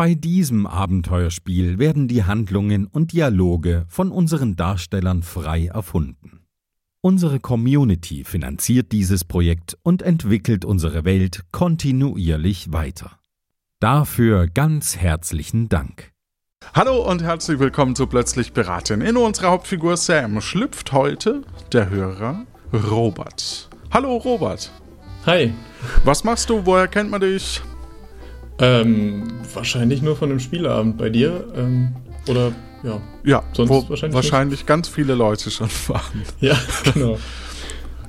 Bei diesem Abenteuerspiel werden die Handlungen und Dialoge von unseren Darstellern frei erfunden. Unsere Community finanziert dieses Projekt und entwickelt unsere Welt kontinuierlich weiter. Dafür ganz herzlichen Dank. Hallo und herzlich willkommen zu Plötzlich Beraten. In unserer Hauptfigur Sam schlüpft heute der Hörer Robert. Hallo Robert. Hi. Was machst du? Woher kennt man dich? Ähm, wahrscheinlich nur von einem Spieleabend bei dir. Ähm, oder ja. Ja, sonst wo wahrscheinlich, wahrscheinlich ganz viele Leute schon waren. Ja, genau.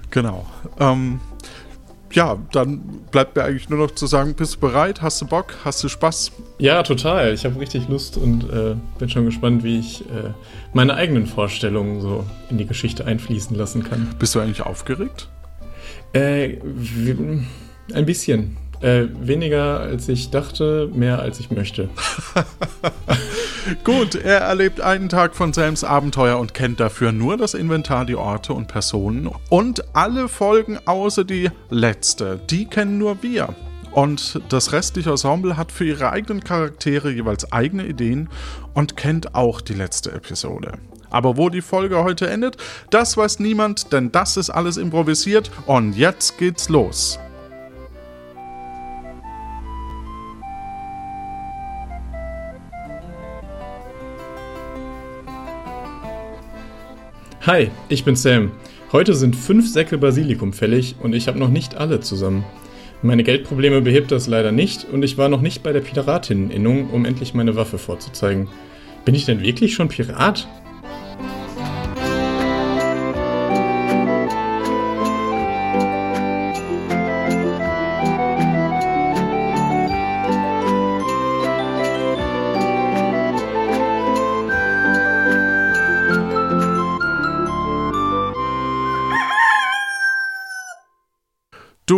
genau. Ähm, ja, dann bleibt mir eigentlich nur noch zu sagen, bist du bereit? Hast du Bock? Hast du Spaß? Ja, total. Ich habe richtig Lust und äh, bin schon gespannt, wie ich äh, meine eigenen Vorstellungen so in die Geschichte einfließen lassen kann. Bist du eigentlich aufgeregt? Äh, ein bisschen. Äh, weniger als ich dachte, mehr als ich möchte. Gut, er erlebt einen Tag von Sams Abenteuer und kennt dafür nur das Inventar, die Orte und Personen. Und alle Folgen außer die letzte, die kennen nur wir. Und das restliche Ensemble hat für ihre eigenen Charaktere jeweils eigene Ideen und kennt auch die letzte Episode. Aber wo die Folge heute endet, das weiß niemand, denn das ist alles improvisiert und jetzt geht's los. Hi, ich bin Sam. Heute sind fünf Säcke Basilikum fällig und ich habe noch nicht alle zusammen. Meine Geldprobleme behebt das leider nicht und ich war noch nicht bei der Piratinneninnung, um endlich meine Waffe vorzuzeigen. Bin ich denn wirklich schon Pirat?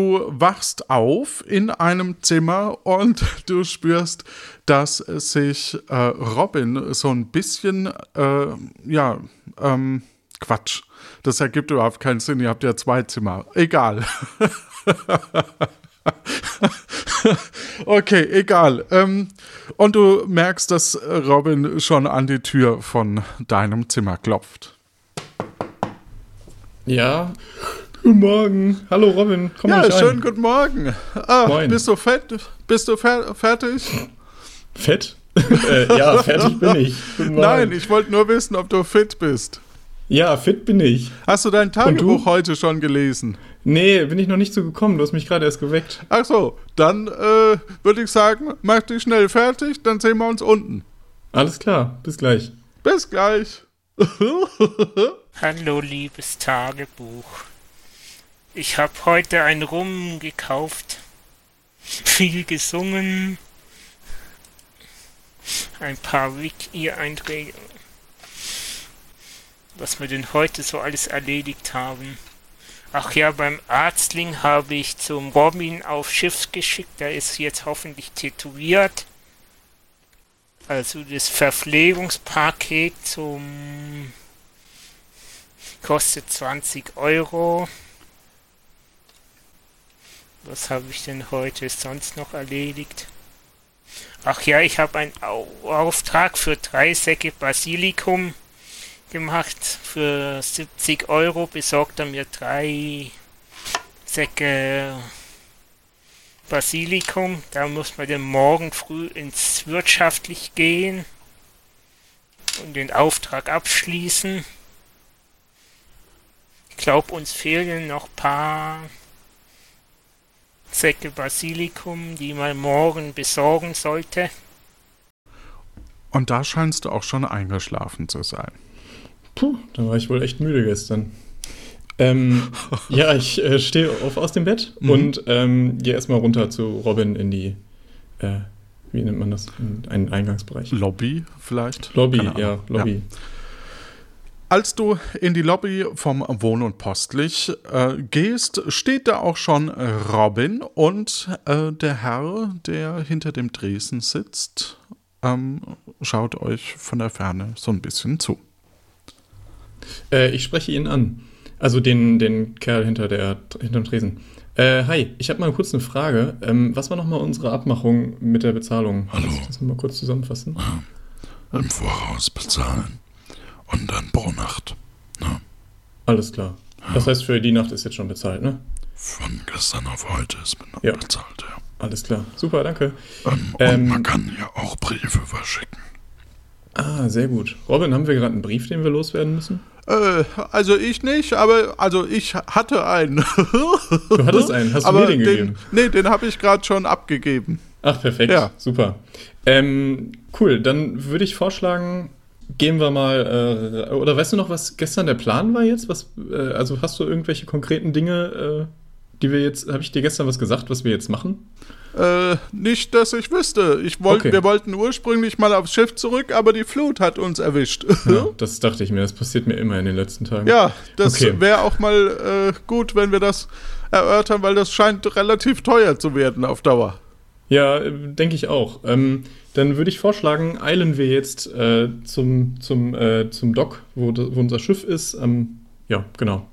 Wachst auf in einem Zimmer und du spürst, dass sich äh, Robin so ein bisschen, äh, ja, ähm, Quatsch. Das ergibt überhaupt keinen Sinn. Ihr habt ja zwei Zimmer. Egal. okay, egal. Ähm, und du merkst, dass Robin schon an die Tür von deinem Zimmer klopft. Ja. Guten Morgen. Hallo Robin, komm Ja, schönen guten Morgen. Ah, Moin. Bist du fett? Bist du fer fertig? Fett? äh, ja, fertig bin ich. Nein, ich wollte nur wissen, ob du fit bist. Ja, fit bin ich. Hast du dein Tagebuch heute schon gelesen? Nee, bin ich noch nicht so gekommen. Du hast mich gerade erst geweckt. Ach so, dann äh, würde ich sagen, mach dich schnell fertig, dann sehen wir uns unten. Alles klar, bis gleich. Bis gleich. Hallo, liebes Tagebuch. Ich habe heute ein Rum gekauft, viel gesungen, ein paar Wiki-Einträge, was wir denn heute so alles erledigt haben. Ach ja, beim Arztling habe ich zum Robin auf Schiff geschickt, der ist jetzt hoffentlich tätowiert. Also das Verpflegungspaket zum kostet 20 Euro. Was habe ich denn heute sonst noch erledigt? Ach ja, ich habe einen Auftrag für drei Säcke Basilikum gemacht. Für 70 Euro besorgt er mir drei Säcke Basilikum. Da muss man dann morgen früh ins Wirtschaftlich gehen und den Auftrag abschließen. Ich glaube, uns fehlen noch ein paar Säcke Basilikum, die man morgen besorgen sollte. Und da scheinst du auch schon eingeschlafen zu sein. Puh, da war ich wohl echt müde gestern. Ähm, ja, ich äh, stehe auf aus dem Bett mhm. und ähm, gehe erstmal runter zu Robin in die, äh, wie nennt man das, in einen Eingangsbereich. Lobby vielleicht? Lobby, ja, Lobby. Ja. Als du in die Lobby vom Wohn- und Postlich äh, gehst, steht da auch schon Robin und äh, der Herr, der hinter dem Dresen sitzt, ähm, schaut euch von der Ferne so ein bisschen zu. Äh, ich spreche ihn an. Also den, den Kerl hinter, der, hinter dem Tresen. Äh, hi, ich habe mal kurz eine Frage. Ähm, was war nochmal unsere Abmachung mit der Bezahlung? Hallo. Kannst du das mal kurz zusammenfassen? Im Voraus bezahlen. Und dann pro Nacht. Alles klar. Das heißt, für die Nacht ist jetzt schon bezahlt, ne? Von gestern auf heute ist Ja. bezahlt, ja. Alles klar. Super, danke. Ähm, Ähm, und man kann ja auch Briefe verschicken. Ah, sehr gut. Robin, haben wir gerade einen Brief, den wir loswerden müssen? Äh, also ich nicht, aber also ich hatte einen. Du hattest einen. Hast du aber mir den gegeben? Nee, den habe ich gerade schon abgegeben. Ach, perfekt. Ja. Super. Ähm, cool, dann würde ich vorschlagen, gehen wir mal, äh, oder weißt du noch, was gestern der Plan war jetzt? Was, äh, also hast du irgendwelche konkreten Dinge, äh, die wir jetzt, habe ich dir gestern was gesagt, was wir jetzt machen? Äh, nicht, dass ich wüsste. Ich wollt, Okay. Wir wollten ursprünglich mal aufs Schiff zurück, aber die Flut hat uns erwischt. Ja, das dachte ich mir, das passiert mir immer in den letzten Tagen. Ja, das Okay. wäre auch mal äh, gut, wenn wir das erörtern, weil das scheint relativ teuer zu werden auf Dauer. Ja, äh, denke ich auch. Ähm, dann würde ich vorschlagen, eilen wir jetzt äh, zum, zum, äh, zum Dock, wo, wo unser Schiff ist. Ähm, ja, genau.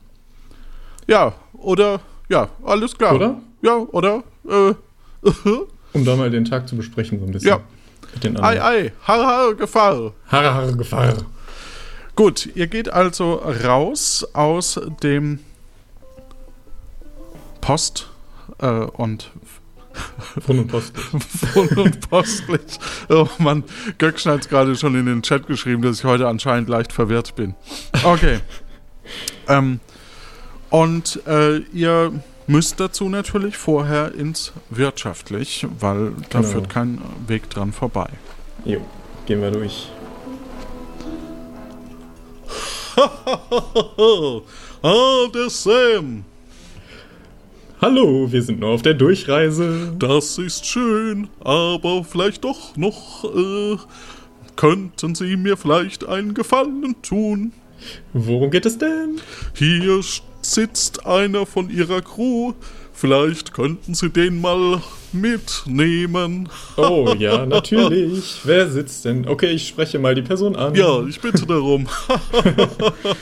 Ja, oder, ja, alles klar. Oder? Ja, oder? Äh, Um da mal den Tag zu besprechen, so ein bisschen. Ja. Mit den ei, anderen. ei, har, har, Gefahr. Harre, harre, Gefahr. Gut, ihr geht also raus aus dem Post äh, und Rund und Post. Wohn- und Postlich. Oh Mann, Göckchen hat gerade schon in den Chat geschrieben, dass ich heute anscheinend leicht verwirrt bin. Okay. ähm, und äh, ihr müsst dazu natürlich vorher ins Wirtschaftlich, weil da Genau. führt kein Weg dran vorbei. Jo, gehen wir durch. ah, der Sam, Hallo, wir sind nur auf der Durchreise. das ist schön, aber vielleicht doch noch, äh, könnten Sie mir vielleicht einen Gefallen tun? Worum geht es denn? Hier sitzt einer von Ihrer Crew. Vielleicht könnten Sie den mal mitnehmen. Oh ja, natürlich. Wer sitzt denn? Okay, ich spreche mal die Person an. Ja, ich bitte darum.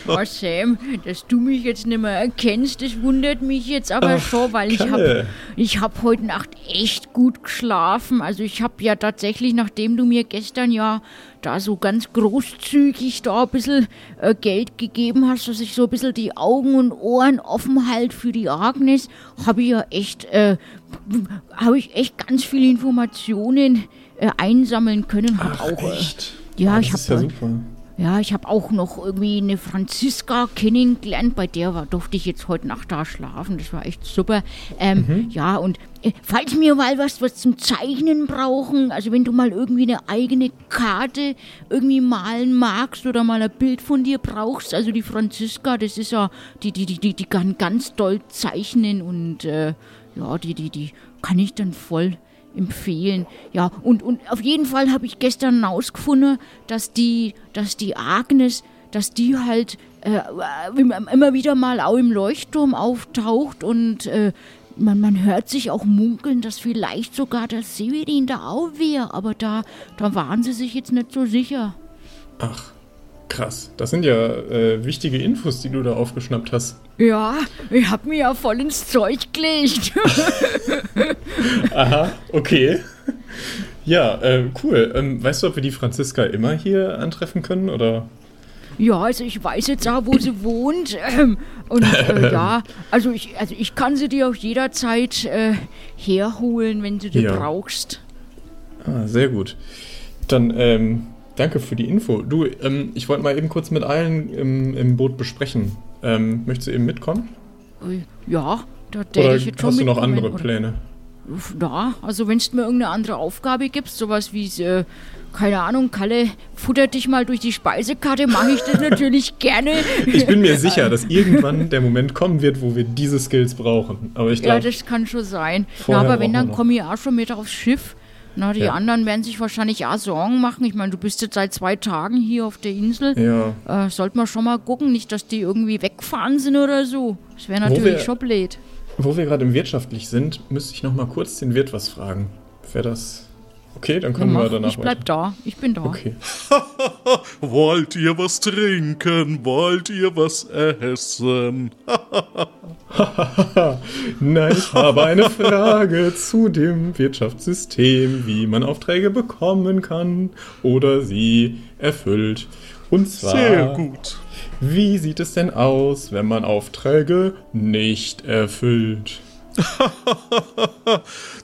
Oh Sam, dass du mich jetzt nicht mehr erkennst, das wundert mich jetzt aber Ach, schon, weil ich habe ich hab heute Nacht echt gut geschlafen. Also ich habe ja tatsächlich, nachdem du mir gestern ja da so ganz großzügig da ein bisschen äh, Geld gegeben hast, dass ich so ein bisschen die Augen und Ohren offen halt für die Agnes, habe ich ja echt, äh, habe ich echt ganz viele Informationen äh, einsammeln können. Hab auch, äh, Echt? ja, Ah, ich das ist habe ja ja, ich habe auch noch irgendwie eine Franziska kennengelernt, bei der war, durfte ich jetzt heute Nacht da schlafen. Das war echt super. Ähm, Mhm. Ja, und äh, falls wir mal was, was zum Zeichnen brauchen, also wenn du mal irgendwie eine eigene Karte irgendwie malen magst oder mal ein Bild von dir brauchst, also die Franziska, das ist ja, die, die, die, die, die kann ganz doll zeichnen und äh, ja, die, die, die kann ich dann voll empfehlen. Ja, und, und auf jeden Fall habe ich gestern herausgefunden, dass die, dass die Agnes, dass die halt äh, immer immer wieder mal auch im Leuchtturm auftaucht und äh, man, man hört sich auch munkeln, dass vielleicht sogar der Severin da auch wäre, aber da, da waren sie sich jetzt nicht so sicher. Ach, krass. Das sind ja äh, wichtige Infos, die du da aufgeschnappt hast. Ja, ich hab mir ja voll ins Zeug gelegt. Aha, okay. Ja, äh, cool. Ähm, weißt du, ob wir die Franziska immer hier antreffen können oder? Ja, also ich weiß jetzt auch, wo sie wohnt. Ähm, und äh, ja, also ich, also ich kann sie dir auch jederzeit äh, herholen, wenn du die Ja. brauchst. Ah, sehr gut. Dann, ähm, danke für die Info. Du, ähm, ich wollte mal eben kurz mit allen im, im Boot besprechen. Ähm, möchtest du eben mitkommen? Äh, Ja, da denke ich jetzt schon hast du noch andere oder? Pläne? Ja, also wenn du mir irgendeine andere Aufgabe gibst, sowas wie, äh, keine Ahnung, Kalle, futter dich mal durch die Speisekarte, mache ich das natürlich gerne. Ich bin mir sicher, dass irgendwann der Moment kommen wird, wo wir diese Skills brauchen. Aber ich Ja, glaube, das kann schon sein. Ja, aber wenn, dann komme ich auch schon mit aufs Schiff. Na, die Ja. anderen werden sich wahrscheinlich auch Sorgen machen. Ich meine, du bist jetzt seit zwei Tagen hier auf der Insel. ja, Äh, sollte man schon mal gucken, nicht, dass die irgendwie weggefahren sind oder so. Das wäre natürlich wir- schon blöd. wo wir gerade im Wirtschaftlich sind, müsste ich noch mal kurz den Wirt was fragen. Wäre das Okay, dann können Mach, wir danach ich bleib da. Ich bin da. Okay. Wollt ihr was trinken? Wollt ihr was essen? Nein, ich habe eine Frage zu dem Wirtschaftssystem, wie man Aufträge bekommen kann oder sie erfüllt. Und zwar, Sehr gut. wie sieht es denn aus, wenn man Aufträge nicht erfüllt?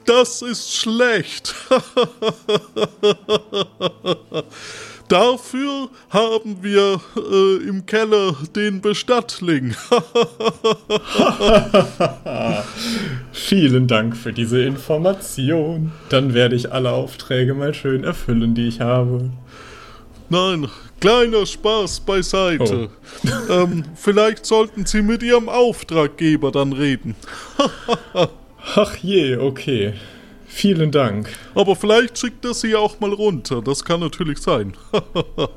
Das ist schlecht. Dafür haben wir äh, im Keller den Bestattling. Vielen Dank für diese Information. Dann werde ich alle Aufträge mal schön erfüllen, die ich habe. Nein, kleiner Spaß beiseite. ähm, vielleicht sollten Sie mit Ihrem Auftraggeber dann reden. Ach je, okay. Vielen Dank. Aber vielleicht schickt er Sie auch mal runter. Das kann natürlich sein.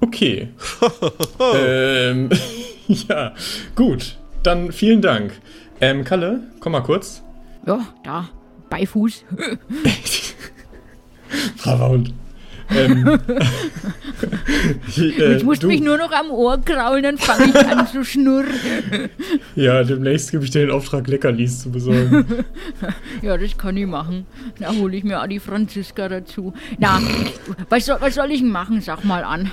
Okay. ähm, ja, gut. Dann vielen Dank. Ähm, Kalle, komm mal kurz. Ja, da. Beifuß. Braver Ähm, äh, Jetzt musst du du, mich nur noch am Ohr kraulen, dann fange ich an zu schnurren. ja, demnächst gebe ich dir den Auftrag, Leckerlis zu besorgen. Ja, das kann ich machen. Da hole ich mir auch die Franziska dazu. Na, was soll, was soll ich machen? Sag mal an.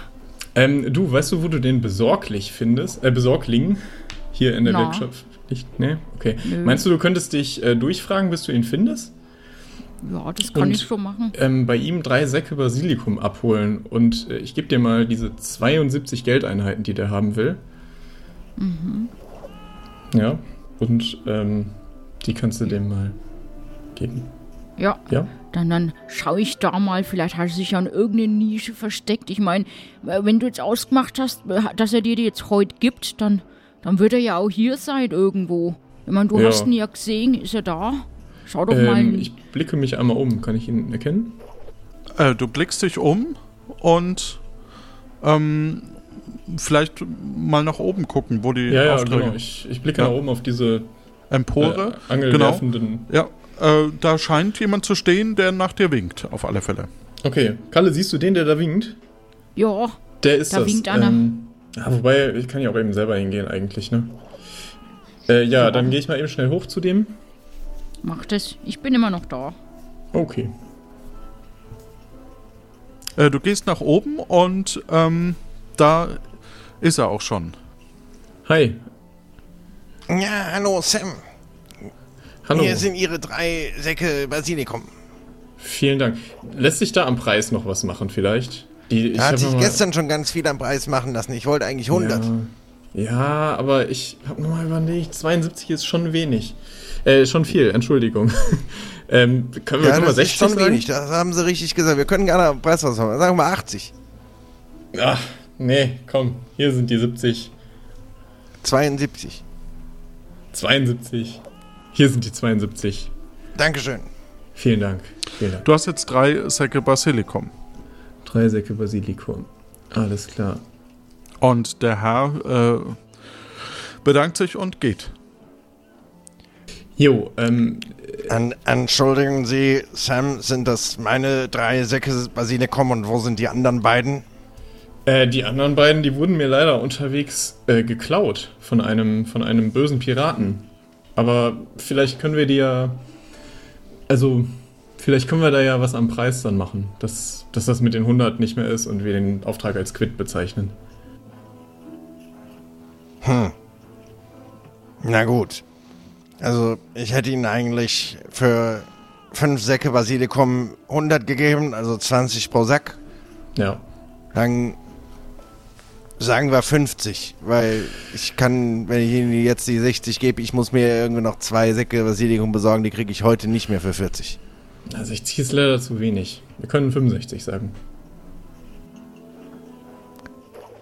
ähm, du, weißt du, wo du den besorglich findest? Äh, Besorgling? Hier in der Na. Wirtschaft. Nicht? Nee? Okay. Nö. Meinst du, du könntest dich äh, durchfragen, bis du ihn findest? Ja, das kann Und- ich schon machen. ähm, bei ihm drei Säcke Basilikum abholen und äh, ich gebe dir mal diese 72 Geldeinheiten, die der haben will. Mhm. Ja, und ähm, die kannst du dem mal geben. Ja, Ja? dann, dann schaue ich da mal. Vielleicht hat er sich an irgendeine Nische versteckt. Ich meine, wenn du jetzt ausgemacht hast, dass er dir die jetzt heute gibt, dann, dann wird er ja auch hier sein irgendwo. Ich meine, du Ja. hast ihn ja gesehen. Ist er da? Schau doch mal. Ähm, ich blicke mich einmal um. Kann ich ihn erkennen? Äh, du blickst dich um und ähm, vielleicht mal nach oben gucken, wo die Ja, ja, Aufträge. genau. Ich, ich blicke Ja. nach oben auf diese Empore. äh, angelwerfenden. Ja, äh, da scheint jemand zu stehen, der nach dir winkt, auf alle Fälle. Okay, Kalle, siehst du den, der da winkt? ja, Der ist Da das. winkt einer. Ähm, ja, wobei, ich kann ja auch eben selber hingehen eigentlich, ne? Äh, ja, dann gehe ich mal eben schnell hoch zu dem. Mach das. Ich bin immer noch da. Okay. Äh, du gehst nach oben und ähm, da ist er auch schon. Hi. Ja, hallo Sam. Hallo. Hier sind Ihre drei Säcke Basilikum. Vielen Dank. Lässt sich da am Preis noch was machen vielleicht? Die, ich Da hat sich gestern schon ganz viel am Preis machen lassen. Ich wollte eigentlich 100. Ja, ja aber ich habe nochmal überlegt, 72 ist schon wenig. Äh, schon viel, Entschuldigung. ähm, können wir, Ja, das 60 ist schon sagen? wenig. Das haben Sie richtig gesagt. Wir können gerne am Preis was machen. Sagen wir 80. Ach, nee, komm, hier sind die 70. 72. 72. Hier sind die 72. Dankeschön. Vielen Dank. Vielen Dank. Du hast jetzt drei Säcke Basilikum. Drei Säcke Basilikum. Alles klar. Und der Herr äh, bedankt sich und geht. Jo, ähm, An, entschuldigen Sie, Sam, sind das meine drei Säcke Basilikum und wo sind die anderen beiden? Äh, die anderen beiden, die wurden mir leider unterwegs äh, geklaut von einem, von einem bösen Piraten. Aber vielleicht können wir die ja. Also, vielleicht können wir da ja was am Preis dann machen, dass, dass das mit den 100 nicht mehr ist und wir den Auftrag als Quid bezeichnen. Na gut. Also, ich hätte Ihnen eigentlich für fünf Säcke Basilikum 100 gegeben, also 20 pro Sack. Ja. Dann sagen wir 50, weil ich kann, wenn ich Ihnen jetzt die 60 gebe, ich muss mir irgendwie noch zwei Säcke Basilikum besorgen, die kriege ich heute nicht mehr für 40. Na, 60 ist leider zu wenig. Wir können 65 sagen.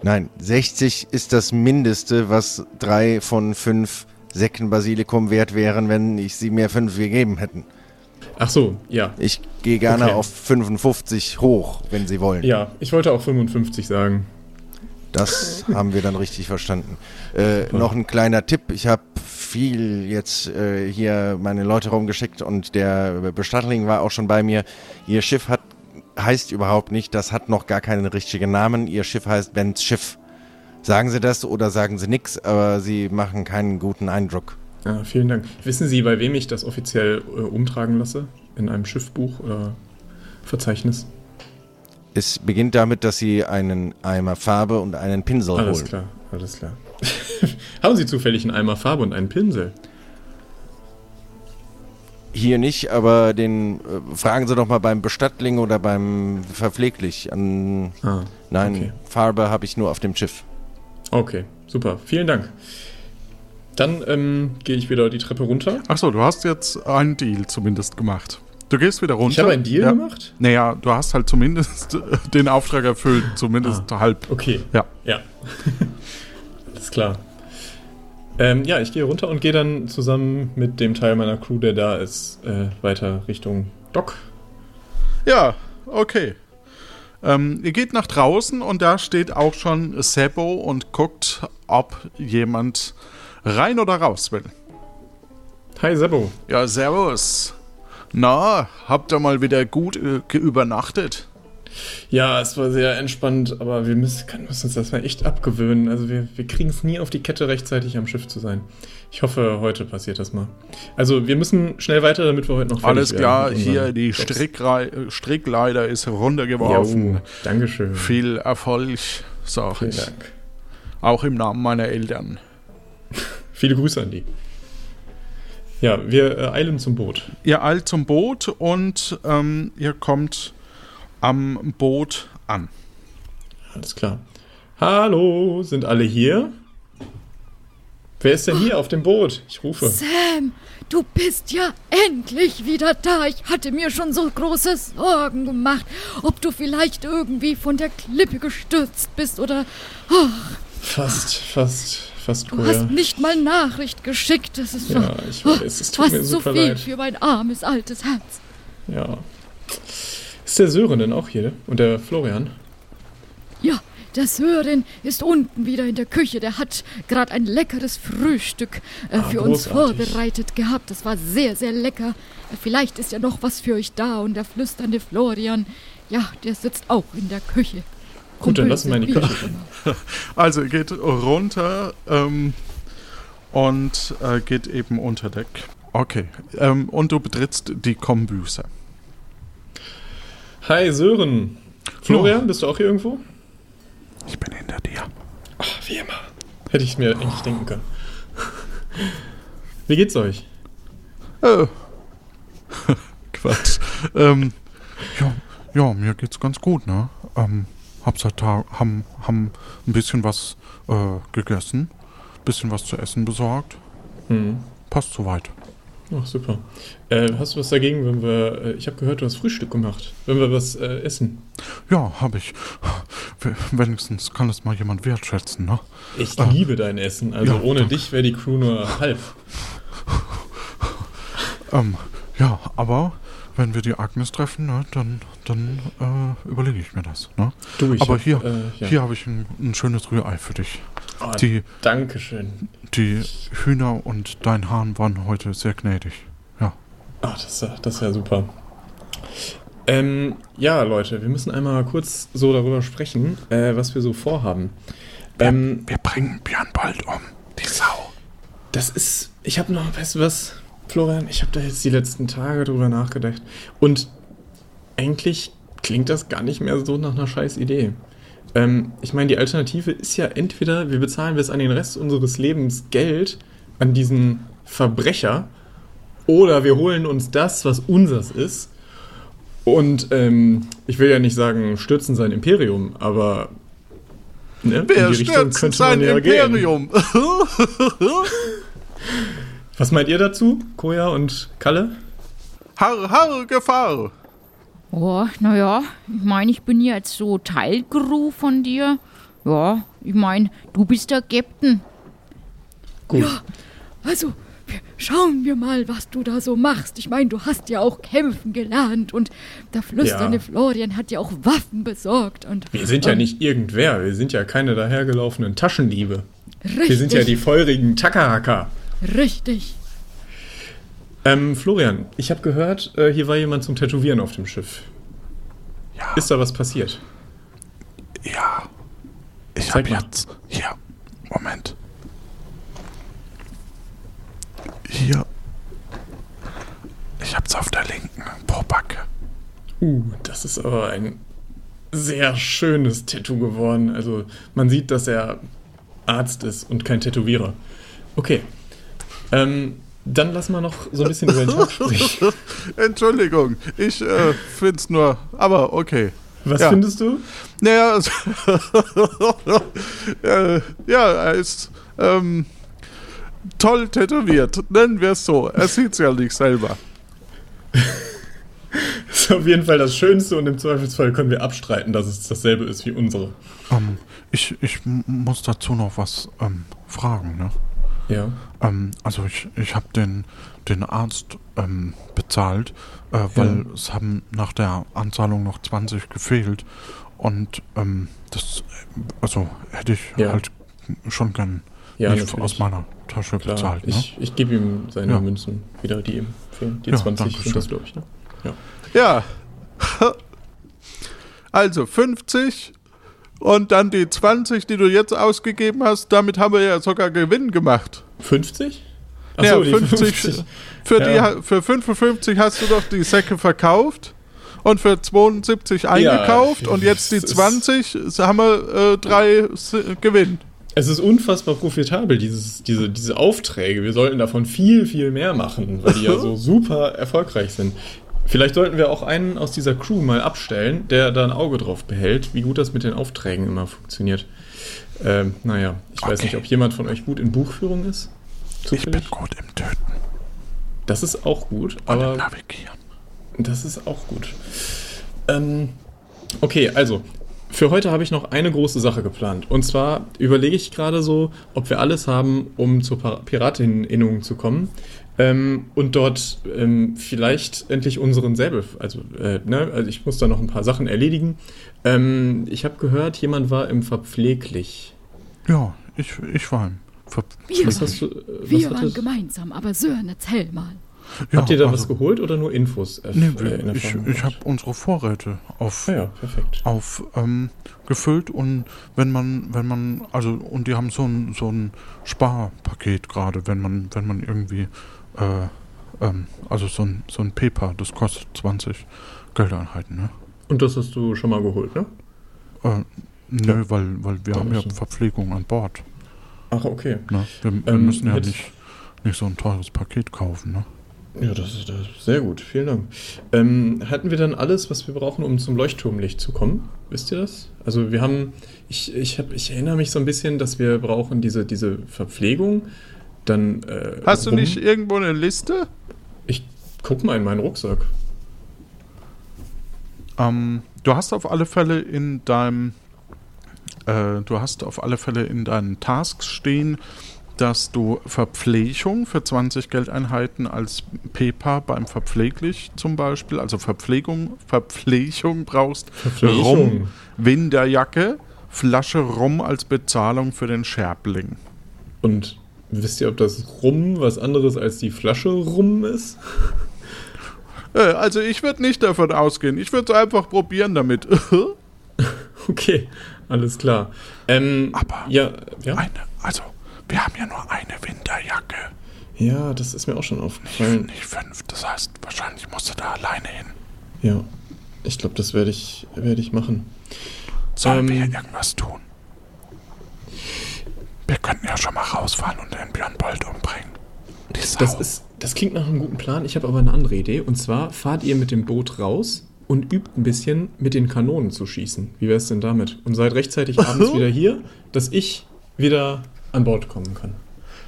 Nein, 60 ist das Mindeste, was drei von fünf Säcken Basilikum wert wären, wenn ich sie mir fünf gegeben hätten. Ach so, ja. Ich gehe gerne Okay. auf 55 hoch, wenn Sie wollen. Ja, ich wollte auch 55 sagen. Das haben wir dann richtig verstanden. Äh, noch ein kleiner Tipp. Ich habe viel jetzt äh, hier meine Leute rumgeschickt und der Bestattling war auch schon bei mir. Ihr Schiff hat heißt überhaupt nicht, das hat noch gar keinen richtigen Namen. Ihr Schiff heißt Bens Schiff. Sagen Sie das oder sagen Sie nichts, aber Sie machen keinen guten Eindruck. Ja, vielen Dank. Wissen Sie, bei wem ich das offiziell äh, umtragen lasse? In einem Schiffbuch oder Verzeichnis? Es beginnt damit, dass Sie einen Eimer Farbe und einen Pinsel Alles holen. klar, alles klar. Haben Sie zufällig einen Eimer Farbe und einen Pinsel? Hier nicht, aber den äh, fragen Sie doch mal beim Bestattling oder beim Verpfleglich. An, Ah, nein, okay. Farbe habe ich nur auf dem Schiff. Okay, super. Vielen Dank. Dann ähm, gehe ich wieder die Treppe runter. Achso, du hast jetzt einen Deal zumindest gemacht. Du gehst wieder runter. Ich habe einen Deal ja. gemacht? Naja, du hast halt zumindest den Auftrag erfüllt, zumindest halb. Okay. Ja. Ja. Alles klar. Ähm, ja, ich gehe runter und gehe dann zusammen mit dem Teil meiner Crew, der da ist, äh, weiter Richtung Dock. Ja, okay. Ähm, ihr geht nach draußen und da steht auch schon Sebo und guckt, ob jemand rein oder raus will. Hi Sebo. Ja, servus. Na, habt ihr mal wieder gut äh, übernachtet? Ja, es war sehr entspannt, aber wir müssen, müssen uns das mal echt abgewöhnen. Also wir, wir kriegen es nie auf die Kette, rechtzeitig am Schiff zu sein. Ich hoffe, heute passiert das mal. Also wir müssen schnell weiter, damit wir heute noch Alles klar, hier die. Strickrei Strickleiter ist runtergeworfen. Jo, Dankeschön. Viel Erfolg, sag Vielen ich. Dank. Auch im Namen meiner Eltern. Viele Grüße an die. Ja, wir äh, eilen zum Boot. Ihr eilt zum Boot und ähm, ihr kommt am Boot an. Alles klar. Hallo, sind alle hier? Wer ist denn hier auf dem Boot? Ich rufe. Sam, du bist ja endlich wieder da. Ich hatte mir schon so große Sorgen gemacht, ob du vielleicht irgendwie von der Klippe gestürzt bist oder Fast, fast, fast du cool. hast nicht mal Nachricht geschickt. Das ist Ja, ich weiß, es tut fast mir so super viel leid. für mein armes altes Herz. Ja. Ist der Sören denn auch hier? Und der Florian? Ja, der Sören ist unten wieder in der Küche. Der hat gerade ein leckeres Frühstück äh, Ah, für uns großartig. vorbereitet gehabt. Das war sehr, sehr lecker. Äh, Vielleicht ist ja noch was für euch da. Und der flüsternde Florian, ja, der sitzt auch in der Küche. Gut, dann lassen wir in die Küche. Also ihr geht runter ähm, und äh, geht eben unter Deck. Okay. Ähm, und du betrittst die Kombüse. Hi Sören. Florian, bist du auch hier irgendwo? Ich bin hinter dir. Ach, wie immer. Hätte ich mir eigentlich denken können. Wie geht's euch? Äh. Quatsch. ähm, ja, ja, mir geht's ganz gut, ne? Ähm, hab seit Tag, haben, haben ein bisschen was äh, gegessen, bisschen was zu essen besorgt. Hm. Passt soweit. Ach, super. Äh, hast du was dagegen, wenn wir. Äh, ich habe gehört, du hast Frühstück gemacht. Wenn wir was äh, essen? Ja, hab ich. Wenigstens kann es mal jemand wertschätzen, ne? Ich Ah. liebe dein Essen. Also Ja, ohne danke. dich wäre die Crew nur halb. Ähm, ja, aber wenn wir die Agnes treffen, ne, dann, dann äh, überlege ich mir das, ne? Du, ich Aber hab, hier, äh, ja. hier habe ich ein, ein schönes Rührei für dich. Oh, Die, Dankeschön. die Hühner und dein Hahn waren heute sehr gnädig. Ja. Ach, das, ist ja- das ist ja super. Ähm, ja, Leute, wir müssen einmal kurz so darüber sprechen, äh, was wir so vorhaben. Ähm, Wir bringen Björn bald um. Die Sau. das ist, ich habe noch, weißt du was, Florian, ich habe da jetzt die letzten Tage drüber nachgedacht und eigentlich klingt das gar nicht mehr so nach einer scheiß Idee. Ähm, ich meine, die Alternative ist ja entweder, wir bezahlen bis an den Rest unseres Lebens Geld an diesen Verbrecher oder wir holen uns das, was unseres ist und ähm, ich will ja nicht sagen, stürzen sein Imperium, aber ne, Wer stürzt sein gehen. Imperium? Was meint ihr dazu, Koja und Kalle? Har, har, Gefahr. Oh, naja, ich meine, ich bin jetzt so Teilcrew von dir. Ja, ich meine, du bist der Captain. Gut. Also, wir- schauen wir mal, was du da so machst. Ich meine, du hast ja auch kämpfen gelernt und der flüsternde Ja. Florian hat ja auch Waffen besorgt und Wir sind ja ähm, nicht irgendwer, wir sind ja keine dahergelaufenen Taschendiebe. richtig. Wir sind ja die feurigen Takahaka. Richtig. Ähm, Florian, ich habe gehört, äh, hier war jemand zum Tätowieren auf dem Schiff. Ja. Ist da was passiert? Ja. Ich habe jetzt. Hier. Moment. Hier. Ich hab's auf der linken Pobacke. Uh, das ist aber ein sehr schönes Tattoo geworden. Also man sieht, dass er Arzt ist und kein Tätowierer. Okay. Ähm, dann lass mal noch so ein bisschen über den Tag sprechen. Entschuldigung, ich äh, find's nur. Aber okay. Was Ja. findest du? Naja, also, äh, ja, er ist ähm, toll tätowiert. Nennen wir es so. Er sieht's ja nicht selber. Das ist auf jeden Fall das Schönste und im Zweifelsfall können wir abstreiten, dass es dasselbe ist wie unsere. Ähm, ich, ich muss dazu noch was ähm, fragen, ne? Ja. Ähm, also ich, ich habe den, den Arzt ähm, bezahlt, äh, weil Ja. es haben nach der Anzahlung noch 20 gefehlt. Und ähm, das, also hätte ich Ja. halt schon gern Ja, nicht natürlich. aus meiner Tasche Klar, bezahlt. Ne? ich, ich gebe ihm seine Ja. Münzen wieder, die ihm fehlen. Die Ja, 20 danke sind das, glaube ich. Ne? Ja. Also 50 und dann die 20, die du jetzt ausgegeben hast, damit haben wir ja sogar Gewinn gemacht. 50? Ach ja, so, die 50. Für, die, Ja. ha- für 55 hast du doch die Säcke verkauft und für 72 eingekauft und jetzt die es ist- 20 haben wir äh, drei Gewinn. Es ist unfassbar profitabel, dieses, diese, diese Aufträge. Wir sollten davon viel, viel mehr machen, weil die ja so super erfolgreich sind. Vielleicht sollten wir auch einen aus dieser Crew mal abstellen, der da ein Auge drauf behält, wie gut das mit den Aufträgen immer funktioniert. Ähm, naja, ich weiß Okay. nicht, ob jemand von euch gut in Buchführung ist. Ich bin Zufällig. gut im Töten Das ist auch gut, und aber Navigieren. Das ist auch gut. Ähm, okay, also, für heute habe ich noch eine große Sache geplant. Und zwar überlege ich gerade so, ob wir alles haben, um zur Piratinneninnung zu kommen. Ähm, und dort ähm, vielleicht endlich unseren Säbel, also, äh, ne, also ich muss da noch ein paar Sachen erledigen. Ähm, ich habe gehört, jemand war im Verpfleglich. Ja, ich, ich war im Ver Wir, Was waren, hast du, äh, was wir waren gemeinsam, aber Sören, erzähl mal. Ja, Habt ihr da also- was geholt oder nur Infos? äh, Nee, äh, ich, ich habe unsere Vorräte auf, Ah ja, perfekt. auf ähm, gefüllt und wenn man, wenn man, also und die haben so ein so ein Sparpaket gerade, wenn man, wenn man irgendwie, äh, ähm, also so ein so ein Paper, das kostet 20 Geldeinheiten, ne? Und das hast du schon mal geholt, ne? Äh, nö, weil, weil wir Ja, haben ja so. Verpflegung an Bord. Ach, okay. Ne? Wir, wir Ähm, müssen ja nicht, nicht so ein teures Paket kaufen, ne? Ja, das ist, das ist sehr gut. Vielen Dank. Ähm, hatten wir dann alles, was wir brauchen, um zum Leuchtturmlicht zu kommen? Wisst ihr das? Also wir haben, ich, ich, hab, ich erinnere mich so ein bisschen, dass wir brauchen diese, diese Verpflegung. Dann. Äh, Hast du rum- nicht irgendwo eine Liste? Ich guck mal in meinen Rucksack. Ähm, du hast auf alle Fälle in deinem, äh, du hast auf alle Fälle in deinen Tasks stehen, dass du Verpflegung für 20 Geldeinheiten als PEPA beim Verpfleglich zum Beispiel, also Verpflegung, Verpflegung brauchst, Rum, Winterjacke, Flasche Rum als Bezahlung für den Scherbling. Und wisst ihr, ob das Rum was anderes als die Flasche Rum ist? Äh, also ich würde nicht davon ausgehen, ich würde es einfach probieren damit. Okay, alles klar. Ähm, Aber ja, ja. eine, also wir haben ja nur eine Winterjacke. Ja, das ist mir auch schon aufgefallen. Nicht fünf, das heißt, wahrscheinlich musst du da alleine hin. Ja, ich glaube, das werde ich, werde ich machen. Sollen wir Ähm. irgendwas tun? Wir könnten ja schon mal rausfahren und den Björn Bold umbringen. Das, ist, das klingt nach einem guten Plan. Ich habe aber eine andere Idee. Und zwar fahrt ihr mit dem Boot raus und übt ein bisschen mit den Kanonen zu schießen. Wie wäre es denn damit? Und seid rechtzeitig abends wieder hier, dass ich wieder an Bord kommen kann.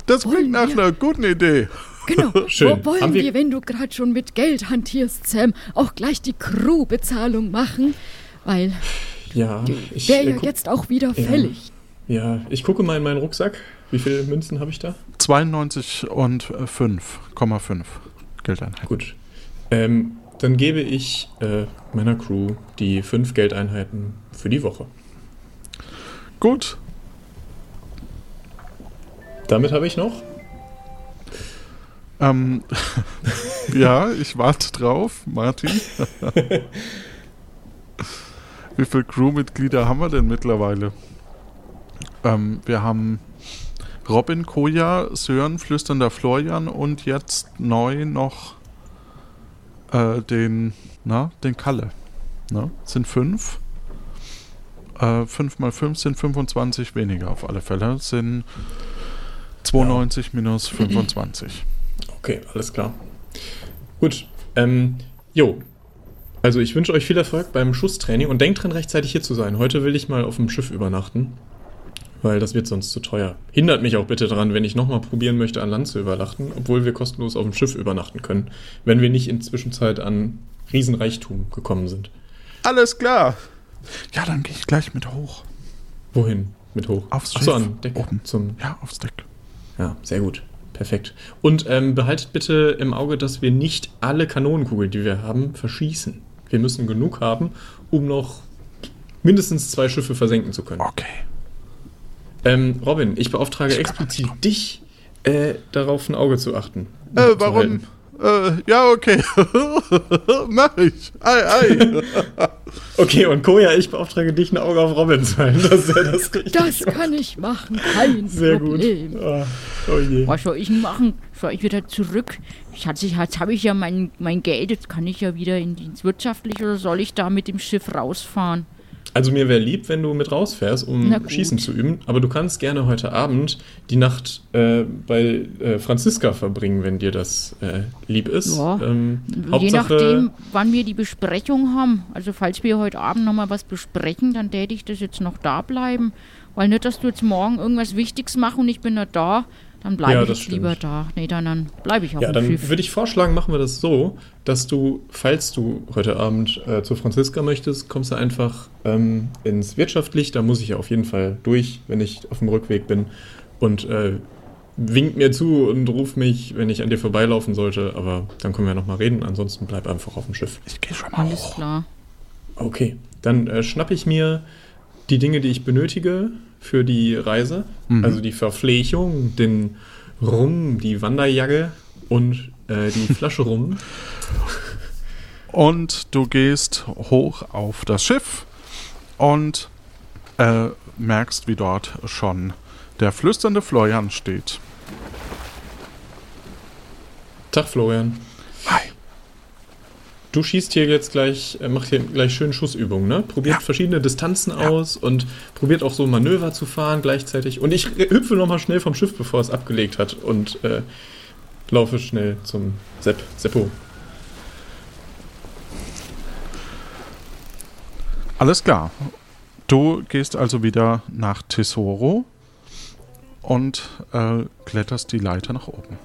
das Wollen klingt nach wir- einer guten Idee. Genau. Schön. Wo wollen Haben wir- wir, wenn du gerade schon mit Geld hantierst, Sam, auch gleich die Crewbezahlung machen? Weil Ja, ich, wäre ja jetzt auch wieder Ja. fällig. ja, ich gucke mal in meinen Rucksack. Wie viele Münzen habe ich da? 92 und äh, 5,5 Geldeinheiten. Gut. Ähm, dann gebe ich äh, meiner Crew die fünf Geldeinheiten für die Woche. Gut. Damit habe ich noch Ähm, ja, ich warte drauf, Martin. Wie viele Crewmitglieder haben wir denn mittlerweile? Ähm, wir haben Robin, Koja, Sören, Flüsternder Florian und jetzt neu noch äh, den, na, den Kalle. Ne? Sind fünf. Äh, fünf mal fünf sind 25 weniger auf alle Fälle. Sind 92 minus 25. Okay, alles klar. Gut. Ähm, jo. Also ich wünsche euch viel Erfolg beim Schusstraining und denkt dran, rechtzeitig hier zu sein. Heute will ich mal auf dem Schiff übernachten, weil das wird sonst zu teuer. Hindert mich auch bitte daran, wenn ich nochmal probieren möchte, an Land zu übernachten, obwohl wir kostenlos auf dem Schiff übernachten können, wenn wir nicht in Zwischenzeit an Riesenreichtum gekommen sind. Alles klar. Ja, dann gehe ich gleich mit hoch. Wohin? Mit hoch? Aufs Achso, Schiff. an Deck. Oben. Zum Ja, aufs Deck. Ja, sehr gut. Perfekt. Und ähm, behaltet bitte im Auge, dass wir nicht alle Kanonenkugeln, die wir haben, verschießen. Wir müssen genug haben, um noch mindestens zwei Schiffe versenken zu können. Okay. Ähm, Robin, ich beauftrage Ich explizit dich, äh, darauf ein Auge zu achten. Äh, Zu warum? halten. Äh, ja, okay. Mach ich. Ei, ei. Okay, und Koja, ich beauftrage dich, ein Auge auf Robin zu halten. Das ist ja das richtig. Das kann ich machen, kein Sehr Problem. gut. Ah, oh je. Was soll ich denn machen? Soll ich wieder zurück? Ich hatte, jetzt habe ich ja mein, mein Geld, jetzt kann ich ja wieder in, ins Wirtschaftliche oder soll ich da mit dem Schiff rausfahren? Also mir wäre lieb, wenn du mit rausfährst, um. Schießen zu üben. Aber du kannst gerne heute Abend die Nacht äh, bei äh, Franziska verbringen, wenn dir das äh, lieb ist. Ja. Ähm, Je nachdem, wann wir die Besprechung haben. Also falls wir heute Abend nochmal was besprechen, dann täte ich das jetzt noch da bleiben. Weil nicht, dass du jetzt morgen irgendwas Wichtiges machst und ich bin nicht da, dann bleibe Ja, ich lieber stimmt. da. Nee, dann, dann bleibe ich auf Ja, dem dann Schiff. würde ich vorschlagen, machen wir das so, dass du, falls du heute Abend äh, zu Franziska möchtest, kommst du einfach ähm, ins Wirtschaftlich. Da muss ich ja auf jeden Fall durch, wenn ich auf dem Rückweg bin. Und äh, wink mir zu und ruf mich, wenn ich an dir vorbeilaufen sollte. Aber dann können wir nochmal reden. Ansonsten bleib einfach auf dem Schiff. Ich gehe schon mal Alles hoch. klar. Okay, dann äh, schnappe ich mir die Dinge, die ich benötige für die Reise. Also die Verpflegung, den Rum, die Wanderjacke und äh, die Flasche Rum. Und du gehst hoch auf das Schiff und äh, merkst, wie dort schon der flüsternde Florian steht. Tag, Florian. Du schießt hier jetzt gleich, äh, macht hier gleich schön Schussübungen, ne? Probiert Ja. verschiedene Distanzen aus und probiert auch so Manöver zu fahren gleichzeitig. Und ich hüpfe nochmal schnell vom Schiff, bevor es abgelegt hat und äh, laufe schnell zum Sepp, Seppo. Alles klar. Du gehst also wieder nach Tesoro und äh, kletterst die Leiter nach oben.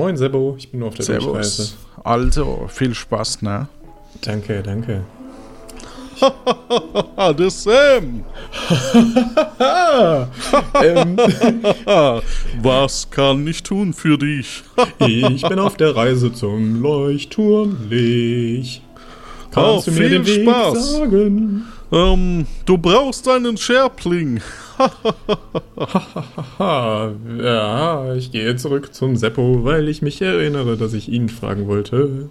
Moin, Seppo, ich bin nur auf der Durchreise. Servus. Also, viel Spaß, ne? Danke, danke. Das Sam. ähm, Was kann ich tun für dich? ich bin auf der Reise zum Leuchtturm Lich. Kannst Oh, du mir viel den Weg Spaß. sagen? Ähm, du brauchst einen Scherpling. Ja, ich gehe zurück zum Seppo, weil ich mich erinnere, dass ich ihn fragen wollte.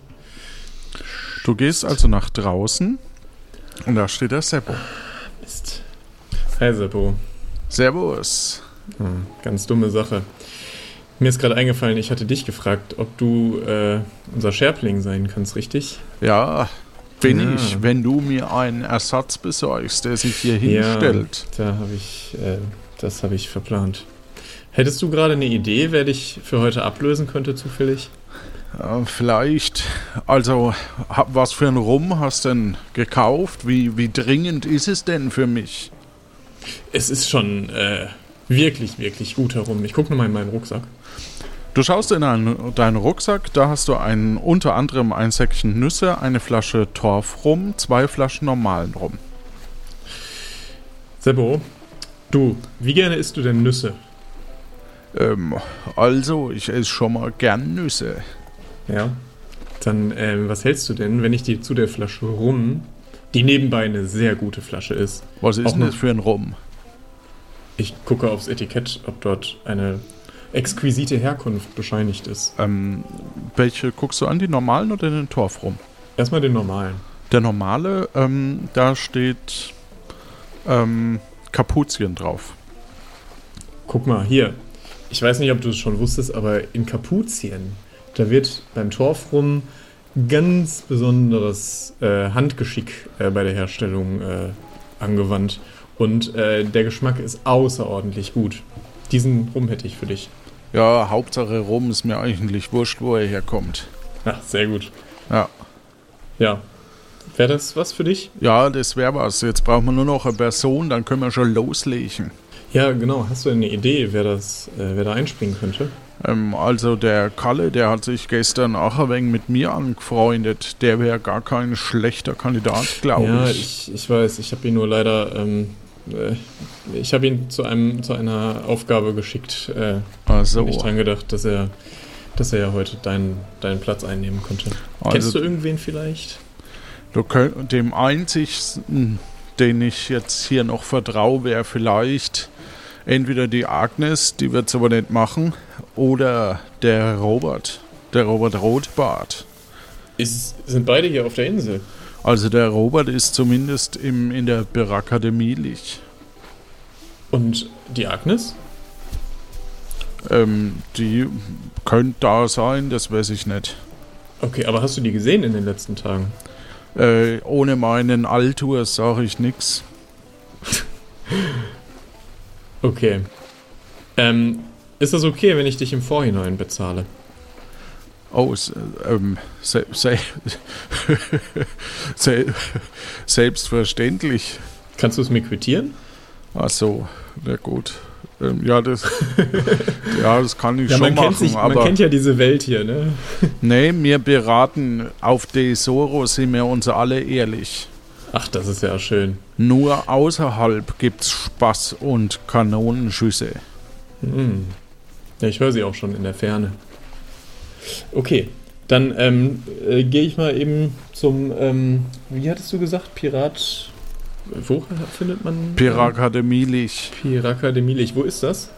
Du gehst also nach draußen und da steht der Seppo. Mist. Hi Seppo. Servus. Hm, ganz dumme Sache. Mir ist gerade eingefallen, ich hatte dich gefragt, ob du äh, unser Scherpling sein kannst, richtig? Ja, bin Ja. ich, wenn du mir einen Ersatz besorgst, der sich hier hinstellt. Ja, da habe ich, äh, das habe ich verplant. Hättest du gerade eine Idee, wer dich für heute ablösen könnte, zufällig? Ja, vielleicht. Also, hab- was für ein Rum hast du denn gekauft? Wie, wie dringend ist es denn für mich? Es ist schon äh, wirklich, wirklich gut herum. Ich gucke nochmal in meinen Rucksack. Du schaust in deinen, deinen Rucksack, da hast du einen, unter anderem ein Säckchen Nüsse, eine Flasche Torfrum, zwei Flaschen normalen Rum. Seppo, du, wie gerne isst du denn Nüsse? Ähm, also, ich esse schon mal gern Nüsse. Ja. Dann, ähm, was hältst du denn, wenn ich dir zu der Flasche rum, die nebenbei eine sehr gute Flasche ist, Was ist denn das für ein Rum? ich gucke aufs Etikett, ob dort eine exquisite Herkunft bescheinigt ist. Ähm, welche guckst du an, die normalen oder den Torf rum? Erstmal den normalen. Der normale, ähm, da steht ähm, Kapuzien drauf. Guck mal, hier. Ich weiß nicht, ob du es schon wusstest, aber in Kapuzien, da wird beim Torf rum ganz besonderes äh, Handgeschick äh, bei der Herstellung äh, angewandt. Und äh, der Geschmack ist außerordentlich gut. Diesen Rum hätte ich für dich. Ja, Hauptsache Rum ist mir eigentlich wurscht, wo er herkommt. Ach, sehr gut. Ja. Ja. Wäre das was für dich? Ja, das wäre was. Jetzt brauchen wir nur noch eine Person, dann können wir schon loslegen. Ja, genau. Hast du eine Idee, wer, das, äh, wer da einspringen könnte? Ähm, also der Kalle, der hat sich gestern auch ein wenig mit mir angefreundet. Der wäre gar kein schlechter Kandidat, glaube ja, ich. ich, ich weiß. Ich habe ihn nur leider... Ähm, äh, ich habe ihn zu, einem, zu einer Aufgabe geschickt. Äh, Ach so. nicht dran gedacht, dass er, dass er ja heute deinen, deinen Platz einnehmen konnte. Also- Kennst du irgendwen vielleicht? Du könnt, dem einzigsten, den ich jetzt hier noch vertraue, wäre vielleicht entweder die Agnes, die wird es aber nicht machen, oder der Robert, der Robert Rotbart. Ist, sind beide hier auf der Insel? Also der Robert ist zumindest im, in der Birakademie liegt. Und die Agnes? Ähm, die könnte da sein, das weiß ich nicht. Okay, aber hast du die gesehen in den letzten Tagen? Äh, ohne meinen Altur sage ich nichts. Okay. Ähm, ist das okay, wenn ich dich im Vorhinein bezahle? Oh, ähm, se se se selbstverständlich. Kannst du es mir quittieren? Ach so, na gut. Ähm, ja, das, ja, das kann ich Ja, schon man kennt, machen, sich, man aber kennt ja diese Welt hier, ne? nee, wir beraten auf Desoro, sind wir uns alle ehrlich. Ach, das ist ja schön. Nur außerhalb gibt's Spaß und Kanonenschüsse. Hm. Ja, ich höre sie auch schon in der Ferne. Okay, dann ähm, äh, gehe ich mal eben zum, ähm, wie hattest du gesagt, Pirat. Wo findet man? Pirakademie liegt. Pirakademie Lich. Wo ist das?